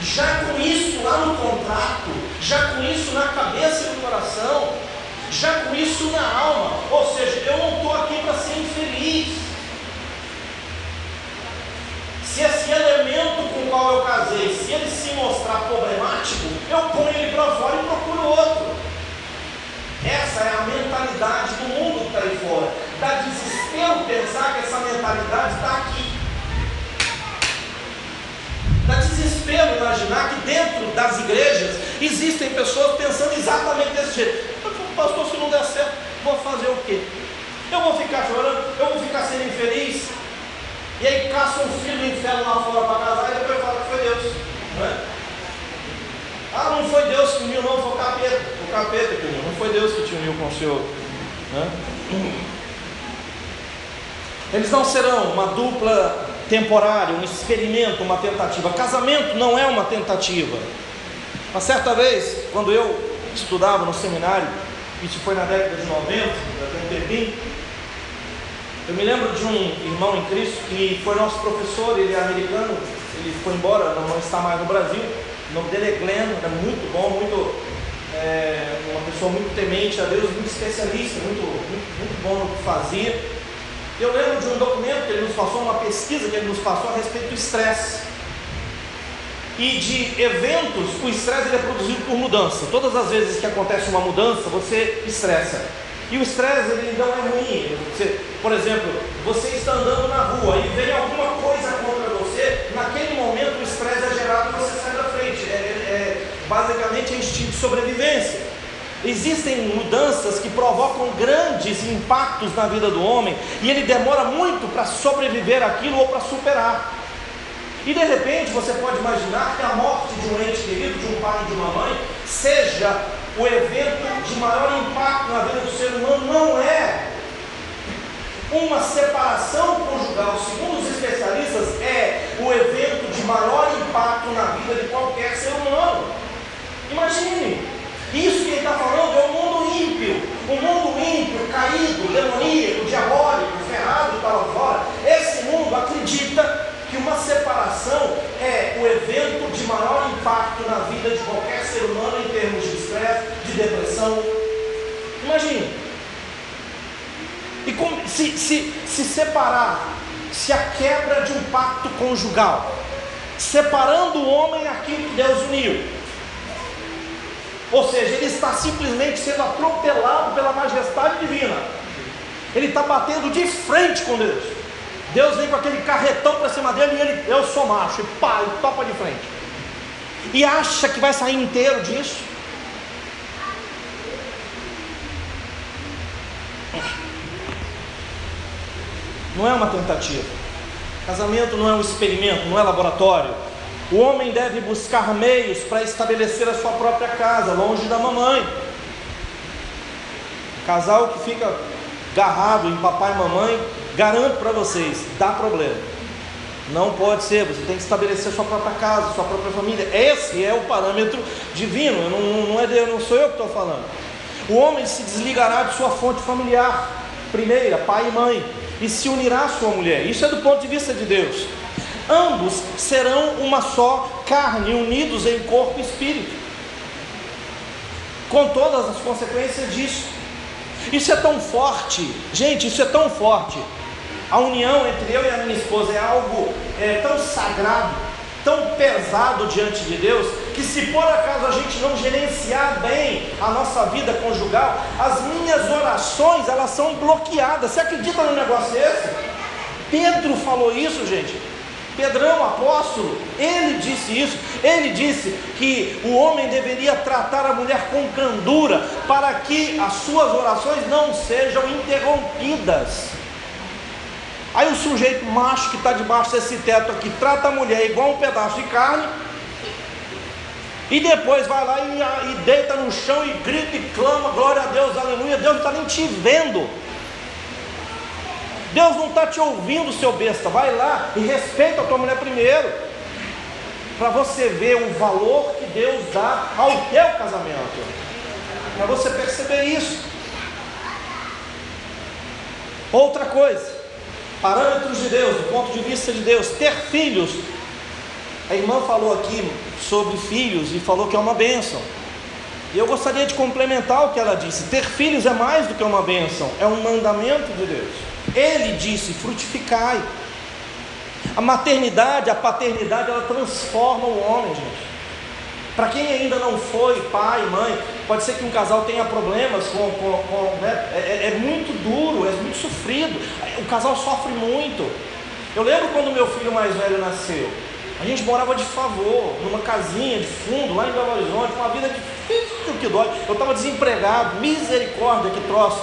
[SPEAKER 1] já com isso lá no contrato, já com isso na cabeça e no coração, já com isso na alma, ou seja, eu não estou aqui para ser infeliz. Se esse elemento com o qual eu casei, se ele se mostrar problemático, eu ponho ele para fora e procuro outro. Essa é a mentalidade do mundo que está aí fora. Dá desespero pensar que essa mentalidade está aqui. Dá desespero imaginar que dentro das igrejas existem pessoas pensando exatamente desse jeito. Pastor, se não der certo, vou fazer o quê? Eu vou ficar chorando, eu vou ficar sendo infeliz. E aí caça um filho do inferno lá fora para casar e depois fala que foi Deus. Não é? Ah, não foi Deus que uniu, não, foi o capeta. O capeta que uniu, não foi Deus que te uniu com o Senhor. Né? Eles não serão uma dupla temporária, um experimento, uma tentativa. Casamento não é uma tentativa. Uma certa vez, quando eu estudava no seminário, isso foi na década de 90, já tem um tempinho, eu me lembro de um irmão em Cristo que foi nosso professor, ele é americano, ele foi embora, não está mais no Brasil. O nome dele é Glenn, era muito bom, muito, é, uma pessoa muito temente a Deus, muito especialista, muito, muito, muito bom no que fazia. Eu lembro de um documento que ele nos passou, uma pesquisa que ele nos passou a respeito do estresse. E de eventos, o estresse é produzido por mudança. Todas as vezes que acontece uma mudança, você estressa. E o estresse ele não é ruim. Você, por exemplo, você está andando na rua e vem alguma coisa contra você, naquele momento o estresse é gerado e você sai da frente. É, é, é basicamente é instinto de sobrevivência. Existem mudanças que provocam grandes impactos na vida do homem e ele demora muito para sobreviver aquilo ou para superar. E de repente você pode imaginar que a morte de um ente querido, de um pai de uma mãe, seja o evento de maior impacto na vida do ser humano, não é uma separação conjugal, segundo os especialistas, é o evento de maior impacto na vida de qualquer ser humano. Imagine, isso que ele está falando é o mundo ímpio, o mundo ímpio, caído, demoníaco, diabólico, ferrado para fora. Esse mundo acredita que uma separação é o evento de maior impacto na vida de qualquer ser humano em termos de estresse, de depressão. Imagine. E como, se, se, se separar, se a quebra de um pacto conjugal, separando o homem aquilo que Deus uniu. Ou seja, ele está simplesmente sendo atropelado pela majestade divina. Ele está batendo de frente com Deus. Deus vem com aquele carretão para cima dele e ele, eu sou macho, e pá, e topa de frente. E acha que vai sair inteiro disso. Não é uma tentativa. Casamento não é um experimento, não é laboratório. O homem deve buscar meios para estabelecer a sua própria casa, longe da mamãe. Casal que fica agarrado em papai e mamãe garanto para vocês, dá problema. Não pode ser, você tem que estabelecer sua própria casa, sua própria família. Esse é o parâmetro divino, não, não, é não sou eu que estou falando. O homem se desligará de sua fonte familiar, primeira, pai e mãe, e se unirá à sua mulher. Isso é do ponto de vista de Deus. Ambos serão uma só carne, unidos em corpo e espírito, com todas as consequências disso. Isso é tão forte, gente, isso é tão forte. A união entre eu e a minha esposa é algo é, tão sagrado, tão pesado diante de Deus, que se por acaso a gente não gerenciar bem a nossa vida conjugal, as minhas orações elas são bloqueadas. Você acredita num negócio desse? Pedro falou isso, gente. Pedrão, apóstolo, ele disse isso. Ele disse que o homem deveria tratar a mulher com candura para que as suas orações não sejam interrompidas. Aí o sujeito macho que está debaixo desse teto aqui trata a mulher igual um pedaço de carne. E depois vai lá e, e deita no chão e grita e clama, glória a Deus, aleluia. Deus não está nem te vendo. Deus não está te ouvindo, seu besta. Vai lá e respeita a tua mulher primeiro. Para você ver o valor que Deus dá ao teu casamento. Para você perceber isso. Outra coisa parâmetros de Deus, do ponto de vista de Deus, ter filhos. A irmã falou aqui sobre filhos e falou que é uma bênção. E eu gostaria de complementar o que ela disse: ter filhos é mais do que uma bênção, é um mandamento de Deus. Ele disse: frutificai. A maternidade, a paternidade, ela transforma o homem, gente. Para quem ainda não foi pai, mãe, pode ser que um casal tenha problemas com. com, com né? é, é, é, muito duro, é muito sofrido. O casal sofre muito. Eu lembro quando meu filho mais velho nasceu. A gente morava de favor, numa casinha de fundo, lá em Belo Horizonte, uma vida difícil que dói. Eu estava desempregado, misericórdia, que troço.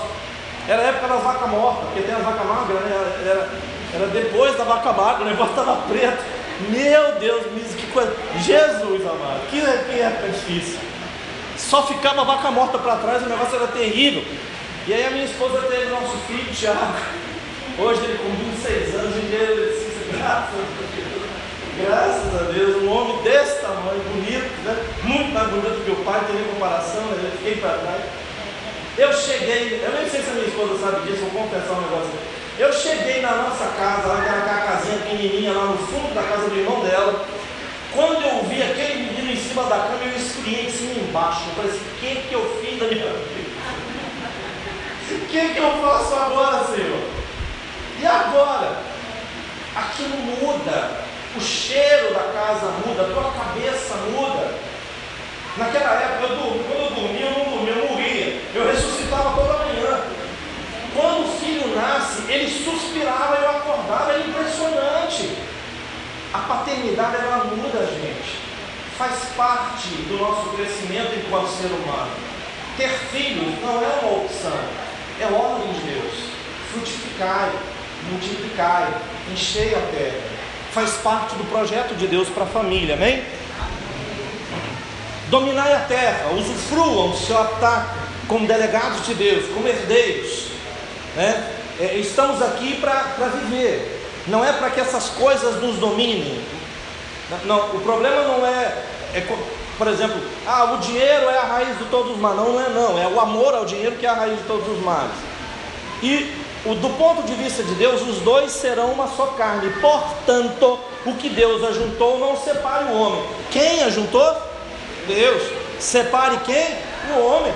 [SPEAKER 1] Era a época das vacas mortas, porque tem as vacas magras, né? Era, era depois da vaca magra, o negócio estava preto. Meu Deus, que coisa. Jesus amado, que, que época difícil. Só ficava vaca morta para trás, o negócio era terrível. E aí a minha esposa teve nosso filho, Tiago. Hoje ele com 26 anos, e ele graças a Deus. Graças a Deus, um homem desse tamanho, bonito, né? muito mais bonito que o pai, tem nem comparação, né? eu fiquei para trás. Eu cheguei, eu nem sei se a minha esposa sabe disso, vou confessar um negócio. Eu cheguei na nossa casa, lá aquela casinha pequenininha lá no fundo da casa do irmão dela. Quando eu vi aquele menino em cima da cama, eu esfriei em cima embaixo. Eu falei assim: o que, que eu fiz da minha vida? O que, que eu faço agora, Senhor? E agora? Aquilo muda. O cheiro da casa muda, a tua cabeça muda. Naquela época, eu quando eu dormia, eu não dormia, eu morria. Eu ressuscitava toda manhã. Quando o nasce, ele suspirava eu acordava, é impressionante. A paternidade ela muda a gente, faz parte do nosso crescimento enquanto ser humano. Ter filhos não é uma opção, é ordem de Deus. Frutificai, multiplicai, enchei a terra. Faz parte do projeto de Deus para a família, amém? Dominai a terra, usufruam do seu ataque como delegados de Deus, como herdeiros. Né? É, estamos aqui para viver, não é para que essas coisas nos dominem. Não, o problema não é, é, por exemplo, ah, o dinheiro é a raiz de todos os males. Não, não é não, é o amor ao dinheiro que é a raiz de todos os males. E o, do ponto de vista de Deus, os dois serão uma só carne. Portanto, o que Deus ajuntou não separe o homem. Quem ajuntou? Deus. Separe quem? O homem.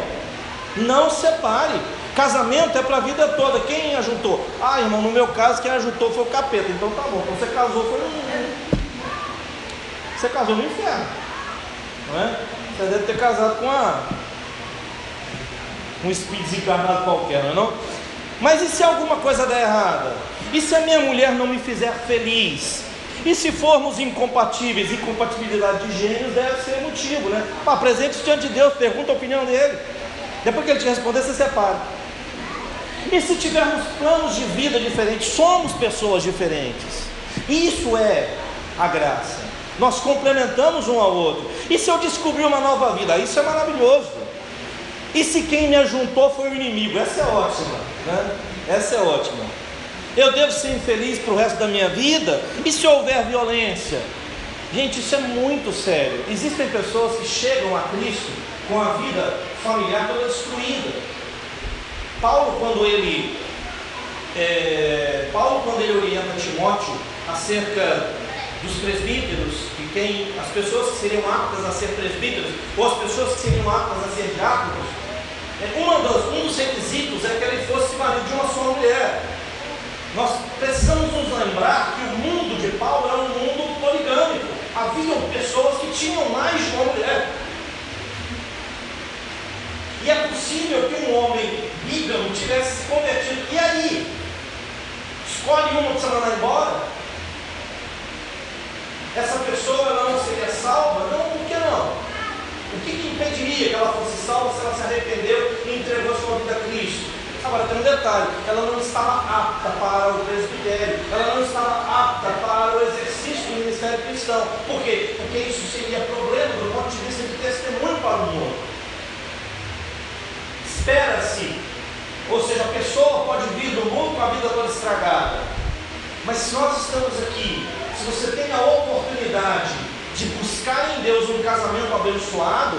[SPEAKER 1] Não separe. Casamento é para a vida toda. Quem ajuntou? Ah, irmão, no meu caso, quem ajuntou foi o capeta. Então tá bom. Então você casou foi no. Você casou no inferno. Não é? Você deve ter casado com uma. um espírito desencarnado qualquer, não é? Não? Mas e se alguma coisa der errada? E se a minha mulher não me fizer feliz? E se formos incompatíveis? Incompatibilidade de gênios deve ser motivo, né? Apresente-se diante de Deus, pergunta a opinião dele. Depois que ele te responder, você separa. E se tivermos planos de vida diferentes, somos pessoas diferentes. Isso é a graça. Nós complementamos um ao outro. E se eu descobrir uma nova vida? Isso é maravilhoso. E se quem me ajuntou foi o inimigo? Essa é ótima. Né? Essa é ótima. Eu devo ser infeliz para o resto da minha vida? E se houver violência? Gente, isso é muito sério. Existem pessoas que chegam a Cristo com a vida familiar toda destruída. Paulo, quando ele é, Paulo, quando ele orienta Timóteo acerca dos presbíteros e quem as pessoas que seriam aptas a ser presbíteros ou as pessoas que seriam aptas a ser diáconos, é, das, um dos requisitos é que ele fosse marido de uma só mulher. Nós precisamos nos lembrar que o mundo de Paulo era um mundo poligâmico. Haviam pessoas que tinham mais de uma mulher. E é possível que um homem bígamo tivesse se convertido. E aí? Escolhe uma para você mandar embora? Essa pessoa não seria salva? Não, por que não? O que, que impediria que ela fosse salva se ela se arrependeu e entregou sua vida a Cristo? Agora tem um detalhe, ela não estava apta para o presbitério, ela não estava apta para o exercício do ministério cristão. Por quê? Porque isso seria problema do ponto de vista de testemunho para o mundo. Espera-se, ou seja, a pessoa pode vir do mundo com a vida toda estragada. Mas se nós estamos aqui, se você tem a oportunidade de buscar em Deus um casamento abençoado,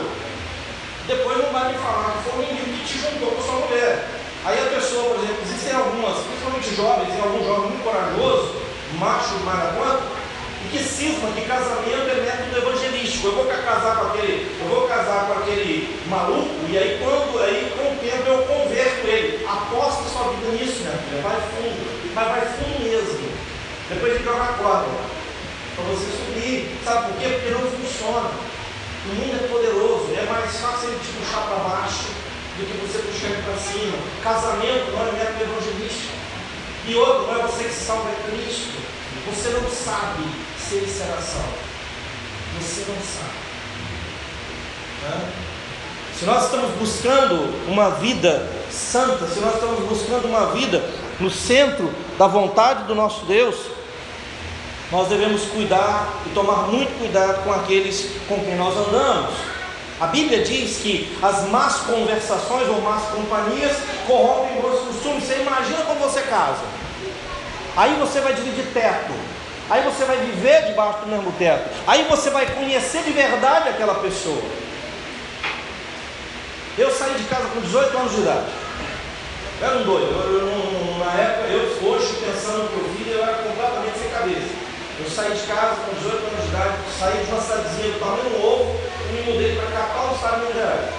[SPEAKER 1] depois não vai me falar que foi um menino que te juntou com sua mulher. Aí a pessoa, por exemplo, existem algumas, principalmente jovens, tem algum jovem muito corajoso, macho, maraquanto, e que cisma que casamento é método evangelístico. Eu vou casar com aquele, eu vou casar com aquele maluco, e aí quando aí o tempo eu converto ele. Aposta sua vida nisso, minha filha, vai fundo, mas vai fundo mesmo. Depois de a corda, para você subir. Sabe por quê? Porque não funciona. O mundo é poderoso, é mais fácil ele te puxar para baixo do que você puxar ele para cima. Casamento não é método evangelístico. E outro, não é você que salva é Cristo. Você não sabe se ele será salvo. Você não sabe. Né? Se nós estamos buscando uma vida santa, se nós estamos buscando uma vida no centro da vontade do nosso Deus, nós devemos cuidar e tomar muito cuidado com aqueles com quem nós andamos. A Bíblia diz que as más conversações ou más companhias corrompem bons costumes. Você imagina quando você casa. Aí você vai dividir teto. Aí você vai viver debaixo do mesmo teto. Aí você vai conhecer de verdade aquela pessoa. Eu saí de casa com 18 anos de idade. Eu era um doido. Eu, eu, na época, eu hoje pensando no que eu vi, eu era completamente sem cabeça. Eu saí de casa com 18 anos de idade, saí de uma cidadezinha do tamanho do ovo e me mudei para cá, para o estado de Minas Gerais.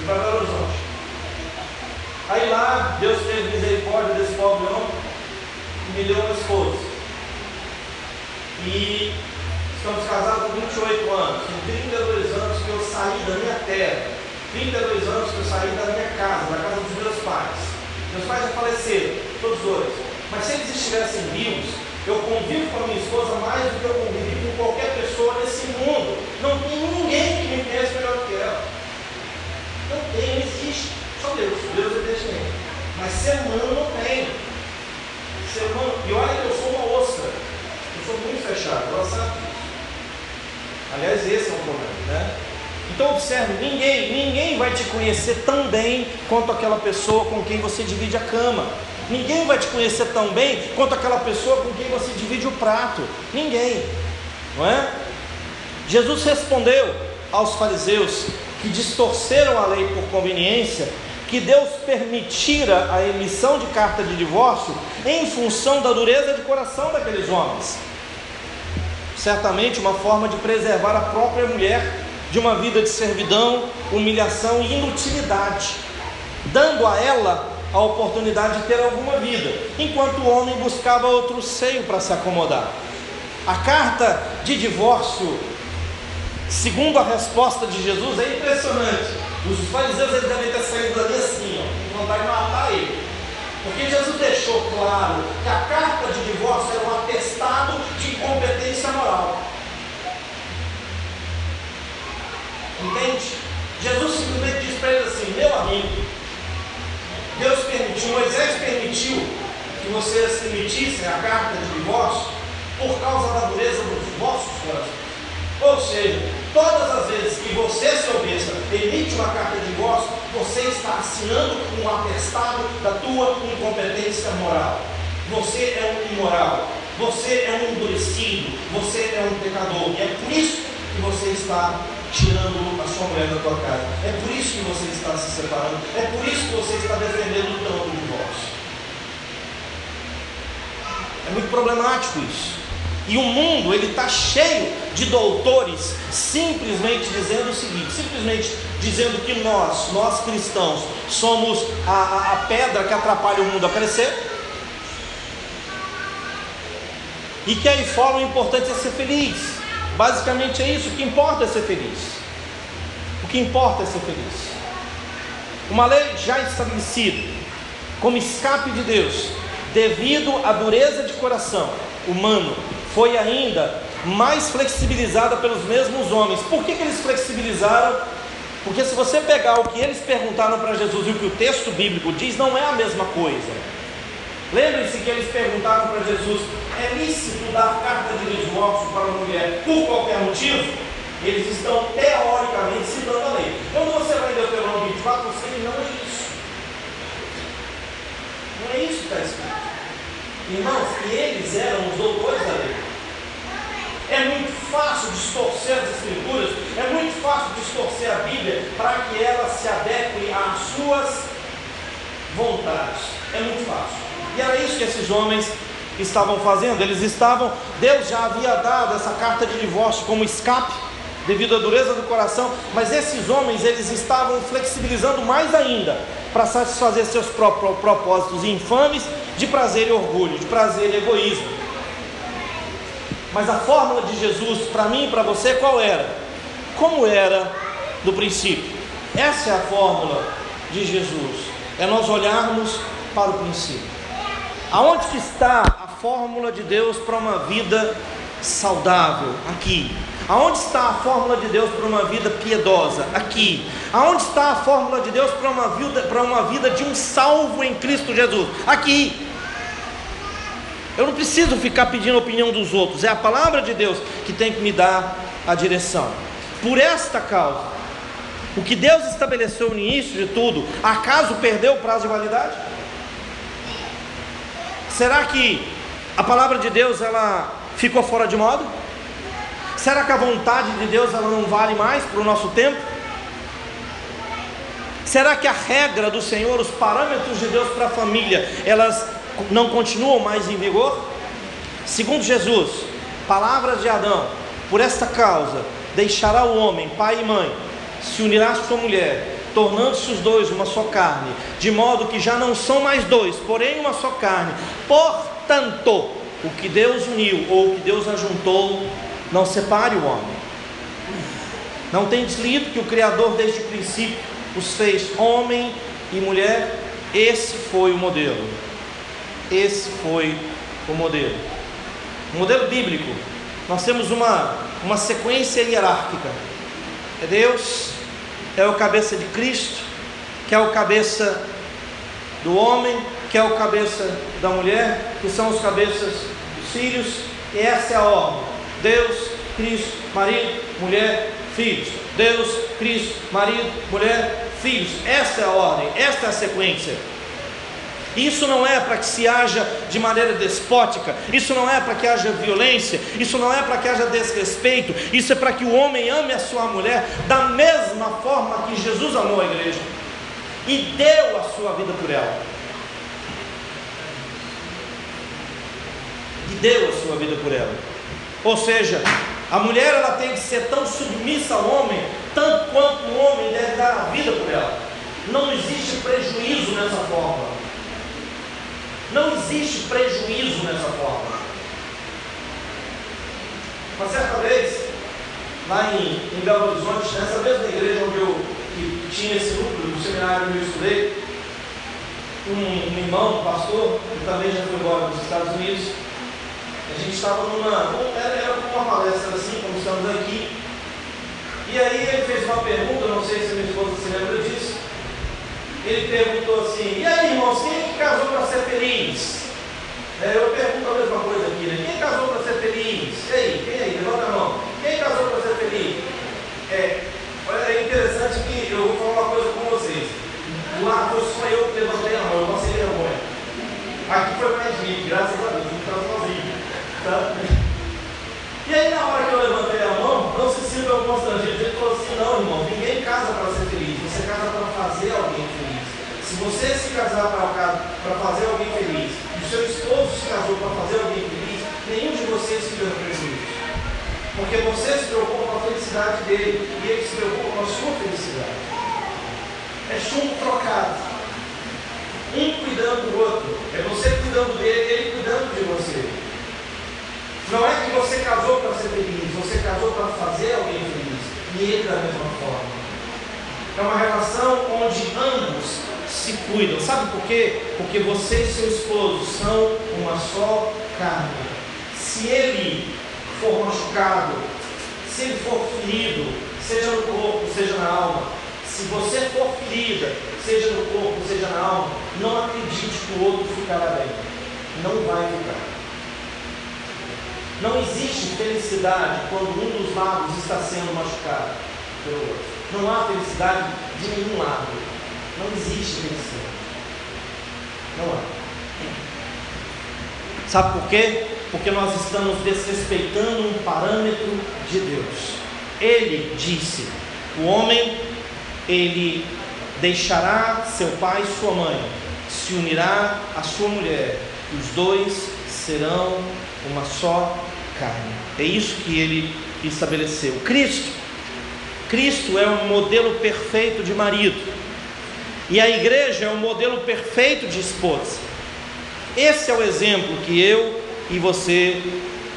[SPEAKER 1] E para Belo Horizonte. Aí lá, Deus teve misericórdia desse pobre homem e me deu uma esposa. E estamos casados há 28 anos. Tem 32 anos que eu saí da minha terra. 32 anos que eu saí da minha casa, da casa dos meus pais. Meus pais já faleceram, todos dois. Mas se eles estivessem vivos, eu convivo com a minha esposa mais do que eu convivi com qualquer pessoa nesse mundo. Não tem ninguém que me conhece melhor do que ela. Não tem, não existe. Só Deus. Deus é destinado. Mas ser humano não tem. Ser humano, e olha que eu sou uma ostra. Eu sou muito fechado, ela sabe. Aliás, esse é o problema, né? Então observe, ninguém, ninguém vai te conhecer tão bem quanto aquela pessoa com quem você divide a cama. Ninguém vai te conhecer tão bem quanto aquela pessoa com quem você divide o prato. Ninguém, não é? Jesus respondeu aos fariseus que distorceram a lei por conveniência que Deus permitira a emissão de carta de divórcio em função da dureza de coração daqueles homens. Certamente uma forma de preservar a própria mulher de uma vida de servidão, humilhação e inutilidade, dando a ela a oportunidade de ter alguma vida, enquanto o homem buscava outro seio para se acomodar. A carta de divórcio, segundo a resposta de Jesus, é impressionante. Os fariseus eles devem ter saído dali assim, ó, com vontade de matar ele. Porque Jesus deixou claro que a carta de divórcio era um atestado de incompetência moral. Entende? Jesus simplesmente diz para ele assim: meu amigo, Deus permitiu, Moisés permitiu que vocês emitissem a carta de divórcio por causa da dureza dos vossos corações. Ou seja, todas as vezes que você, seu besta, emite uma carta de divórcio, você está assinando um atestado da tua incompetência moral. você é um imoral, você é um endurecido, você é um pecador. E é por isso que você está tirando a sua mulher da tua casa. É por isso que você está se separando. É por isso que você está defendendo tanto o divórcio. É muito problemático isso. E o mundo ele está cheio de doutores simplesmente dizendo o seguinte, simplesmente dizendo que nós, nós cristãos, somos a, a, pedra que atrapalha o mundo a crescer. E que aí fora o importante é ser feliz. Basicamente é isso, o que importa é ser feliz. O que importa é ser feliz. Uma lei já estabelecida, como escape de Deus, devido à dureza de coração humano, foi ainda mais flexibilizada pelos mesmos homens. Por que, que eles flexibilizaram? Porque se você pegar o que eles perguntaram para Jesus e o que o texto bíblico diz, não é a mesma coisa. Lembre-se que eles perguntaram para Jesus: é lícito dar divórcio para uma mulher por qualquer motivo? Eles estão teoricamente citando a lei. Quando você vai em Deuteronômio 24, você não é isso. Não é isso que está escrito. Irmãos, eles eram os doutores da lei. É muito fácil distorcer as escrituras, é muito fácil distorcer a Bíblia para que ela se adeque às suas vontades. É muito fácil. E era isso que esses homens estavam fazendo. Eles estavam, Deus já havia dado essa carta de divórcio como escape devido à dureza do coração, mas esses homens eles estavam flexibilizando mais ainda para satisfazer seus próprios propósitos infames de prazer e orgulho, de prazer e egoísmo. Mas a fórmula de Jesus para mim e para você qual era? Como era no princípio? Essa é a fórmula de Jesus. É nós olharmos para o princípio. Aonde que está a fórmula de Deus para uma vida saudável? Aqui. Aonde está a fórmula de Deus para uma vida piedosa? Aqui. Aonde está a fórmula de Deus para uma vida, para uma vida de um salvo em Cristo Jesus? Aqui. Eu não preciso ficar pedindo a opinião dos outros, é a palavra de Deus que tem que me dar a direção. Por esta causa, o que Deus estabeleceu no início de tudo, acaso perdeu o prazo de validade? Será que a palavra de Deus ela ficou fora de moda? Será que a vontade de Deus ela não vale mais para o nosso tempo? Será que a regra do Senhor, os parâmetros de Deus para a família, elas não continuam mais em vigor? Segundo Jesus, palavras de Adão, por esta causa deixará o homem, pai e mãe, se unirá à sua mulher, tornando-se os dois uma só carne, de modo que já não são mais dois, porém uma só carne. Portanto, o que Deus uniu ou o que Deus ajuntou, não separe o homem. Não tem lido que o Criador desde o princípio os fez homem e mulher? Esse foi o modelo. Esse foi o modelo. O modelo bíblico. Nós temos uma, uma sequência hierárquica. É Deus, é o cabeça de Cristo, que é o cabeça do homem, que é o cabeça da mulher, que são os cabeças dos filhos, e essa é a ordem: Deus, Cristo, marido, mulher, filhos. Deus, Cristo, marido, mulher, filhos. Esta é a ordem, esta é a sequência. Isso não é para que se haja de maneira despótica, isso não é para que haja violência, isso não é para que haja desrespeito, isso é para que o homem ame a sua mulher da mesma forma que Jesus amou a igreja e deu a sua vida por ela. E deu a sua vida por ela. Ou seja, a mulher ela tem que ser tão submissa ao homem, tanto quanto o homem deve dar a vida por ela. Não existe prejuízo nessa forma. Não existe prejuízo nessa forma. Uma certa vez, lá em, em Belo Horizonte, nessa mesma igreja onde eu que tinha esse núcleo do seminário onde eu estudei, um, um irmão, um pastor, que também já foi embora dos Estados Unidos, a gente estava numa. Era, era uma palestra assim, como estamos aqui. E aí ele fez uma pergunta, não sei se a ele perguntou assim: E aí, irmãos, quem é que casou para ser feliz? É, eu pergunto a mesma coisa aqui, né? Quem casou para ser feliz? E aí, quem aí? Levanta a mão. Quem casou para ser feliz? É, é interessante que eu vou falar uma coisa com vocês. Lá foi só eu que levantei a mão, eu passei vergonha. Aqui foi mais gente, graças a Deus, não está sozinho. Tá? E aí, na hora que eu levantei a mão, não se sinta constrangido. Ele falou assim: Não, irmão, ninguém casa para ser feliz, você casa para fazer algo se você se casar para fazer alguém feliz, e o seu esposo se casou para fazer alguém feliz, nenhum de vocês fica feliz. Porque você se preocupa com a felicidade dele e ele se preocupa com a sua felicidade. É chumbo trocado. Um cuidando do outro. É você cuidando dele e ele cuidando de você. Não é que você casou para ser feliz, você casou para fazer alguém feliz. E ele da mesma forma. É uma relação onde ambos se cuidam. Sabe por quê? Porque você e seu esposo são uma só carne. Se ele for machucado, se ele for ferido, seja no corpo, seja na alma, se você for ferida, seja no corpo, seja na alma, não acredite que o outro ficará bem. Não vai ficar. Não existe felicidade quando um dos lados está sendo machucado pelo outro. Não há felicidade de nenhum lado. Não existe felicidade. Não há. Sabe por quê? Porque nós estamos desrespeitando um parâmetro de Deus. Ele disse: o homem, ele deixará seu pai e sua mãe, se unirá à sua mulher, e os dois serão uma só carne. É isso que ele estabeleceu. Cristo Cristo é um modelo perfeito de marido. E a igreja é um modelo perfeito de esposa. Esse é o exemplo que eu e você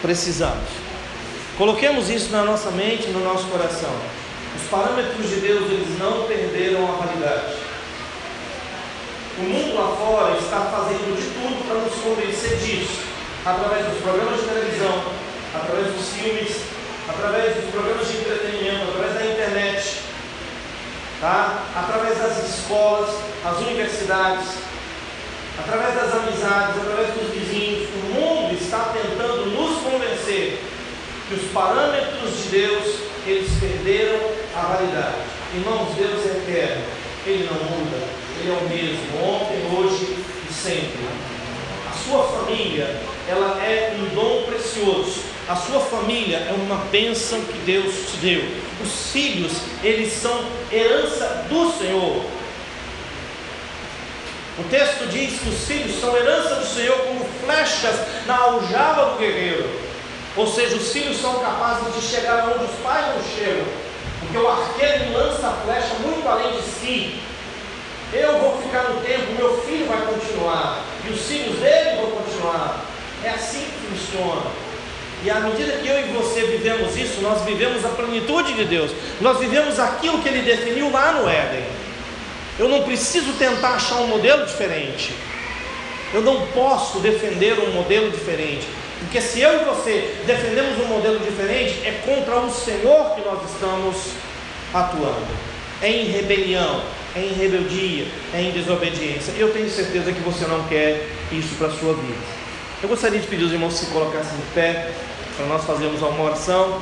[SPEAKER 1] precisamos. Coloquemos isso na nossa mente, no nosso coração. Os parâmetros de Deus, eles não perderam a validade. O mundo lá fora está fazendo de tudo para nos convencer disso, através dos programas de televisão, através dos filmes, através dos programas de entretenimento, através da internet, tá? através das escolas, as universidades, através das amizades, através dos vizinhos. O mundo está tentando nos convencer que os parâmetros de Deus eles perderam a validade. Irmãos, Deus é eterno, Ele não muda, Ele é o mesmo, ontem, hoje e sempre. A sua família, ela é um dom precioso a sua família é uma bênção que Deus te deu. Os filhos, eles são herança do Senhor. O texto diz que os filhos são herança do Senhor como flechas na aljava do guerreiro. Ou seja, os filhos são capazes de chegar onde os pais não chegam. Porque o arqueiro lança a flecha muito além de si. Eu vou ficar no tempo, meu filho vai continuar. E os filhos dele vão continuar. É assim que funciona. E à medida que eu e você vivemos isso, nós vivemos a plenitude de Deus. Nós vivemos aquilo que Ele definiu lá no Éden. Eu não preciso tentar achar um modelo diferente. Eu não posso defender um modelo diferente. Porque se eu e você defendemos um modelo diferente, é contra o Senhor que nós estamos atuando. É em rebelião, é em rebeldia, é em desobediência. Eu tenho certeza que você não quer isso para a sua vida. Eu gostaria de pedir aos irmãos que se colocassem de pé para nós fazermos uma oração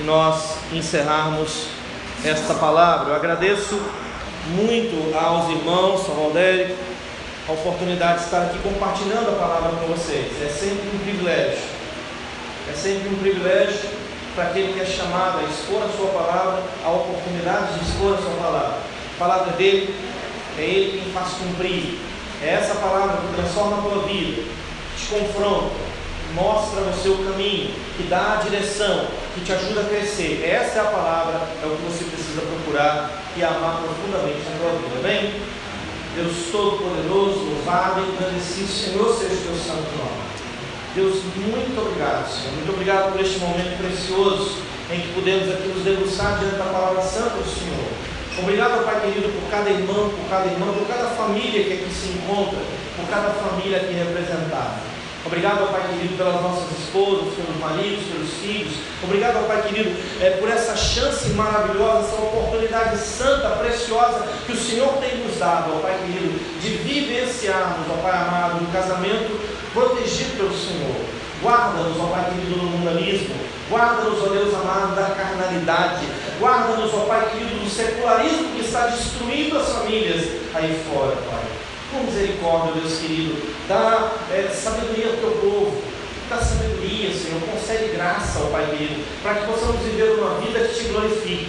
[SPEAKER 1] e nós encerrarmos esta palavra. Eu agradeço muito aos irmãos, São Valdérico, a oportunidade de estar aqui compartilhando a palavra com vocês. É sempre um privilégio. É sempre um privilégio para aquele que é chamado a expor a sua palavra, a oportunidade de expor a sua palavra. A palavra dele é ele quem faz cumprir. É essa palavra que transforma a tua vida, te confronta, mostra o seu caminho, que dá a direção, que te ajuda a crescer. Essa é a palavra, é o que você precisa procurar e amar profundamente na tua vida. Amém? Deus Todo-Poderoso, louvado e agradecido, Senhor, seja o teu santo nome. Deus, muito obrigado, Senhor. Muito obrigado por este momento precioso em que podemos aqui nos debruçar diante da palavra santa do Senhor. Obrigado, Pai querido, por cada irmão, por cada irmã, por cada família que aqui se encontra, por cada família aqui representada. Obrigado, Pai querido, pelas nossas esposas, pelos maridos, pelos filhos. Obrigado, Pai querido, é, por essa chance maravilhosa, essa oportunidade santa, preciosa que o Senhor tem nos dado, ó Pai querido, de vivenciarmos, ó Pai amado, um casamento protegido pelo Senhor. Guarda-nos, ó Pai querido, do mundanismo. Guarda-nos, ó Deus amado, da carnalidade. Guarda-nos, ó Pai querido, do secularismo que está destruindo as famílias aí fora, Pai. Com misericórdia, Deus querido, dá é, sabedoria ao teu povo, dá sabedoria, Senhor, concede graça ao Pai querido, para que possamos viver uma vida que te glorifique.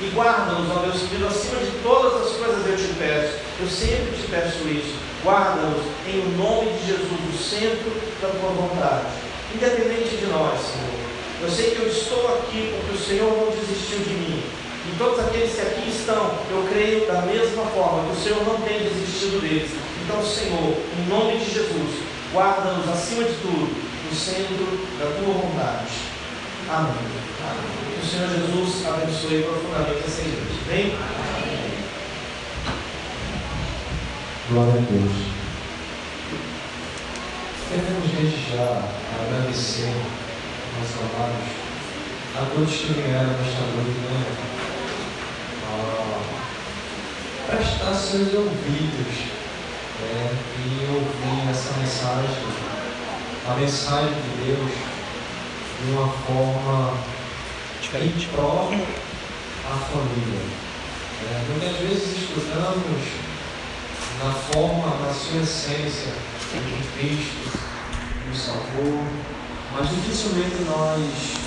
[SPEAKER 1] E guarda-nos, ó Deus querido, acima de todas as coisas eu te peço. Eu sempre te peço isso. Guarda-nos em nome de Jesus, o centro da tua vontade. Independente de nós, Senhor. Eu sei que eu estou aqui porque o Senhor não desistiu de mim. E todos aqueles que aqui estão, eu creio da mesma forma que o Senhor não tem desistido deles. Então, Senhor, em nome de Jesus, guarda-nos acima de tudo, no centro da tua vontade. Amém. Amém. Que o Senhor Jesus abençoe profundamente essa igreja. Amém?
[SPEAKER 2] Glória a Deus. Queremos desde já agradecer aos amados, a todos que vieram nesta noite, né? Ah, prestar seus ouvidos né? e ouvir essa mensagem, a mensagem de Deus, de uma forma
[SPEAKER 1] Diferente.
[SPEAKER 2] em prol à família. né? Muitas vezes estudamos na forma, na sua essência, de Cristo nos salvou, mas dificilmente nós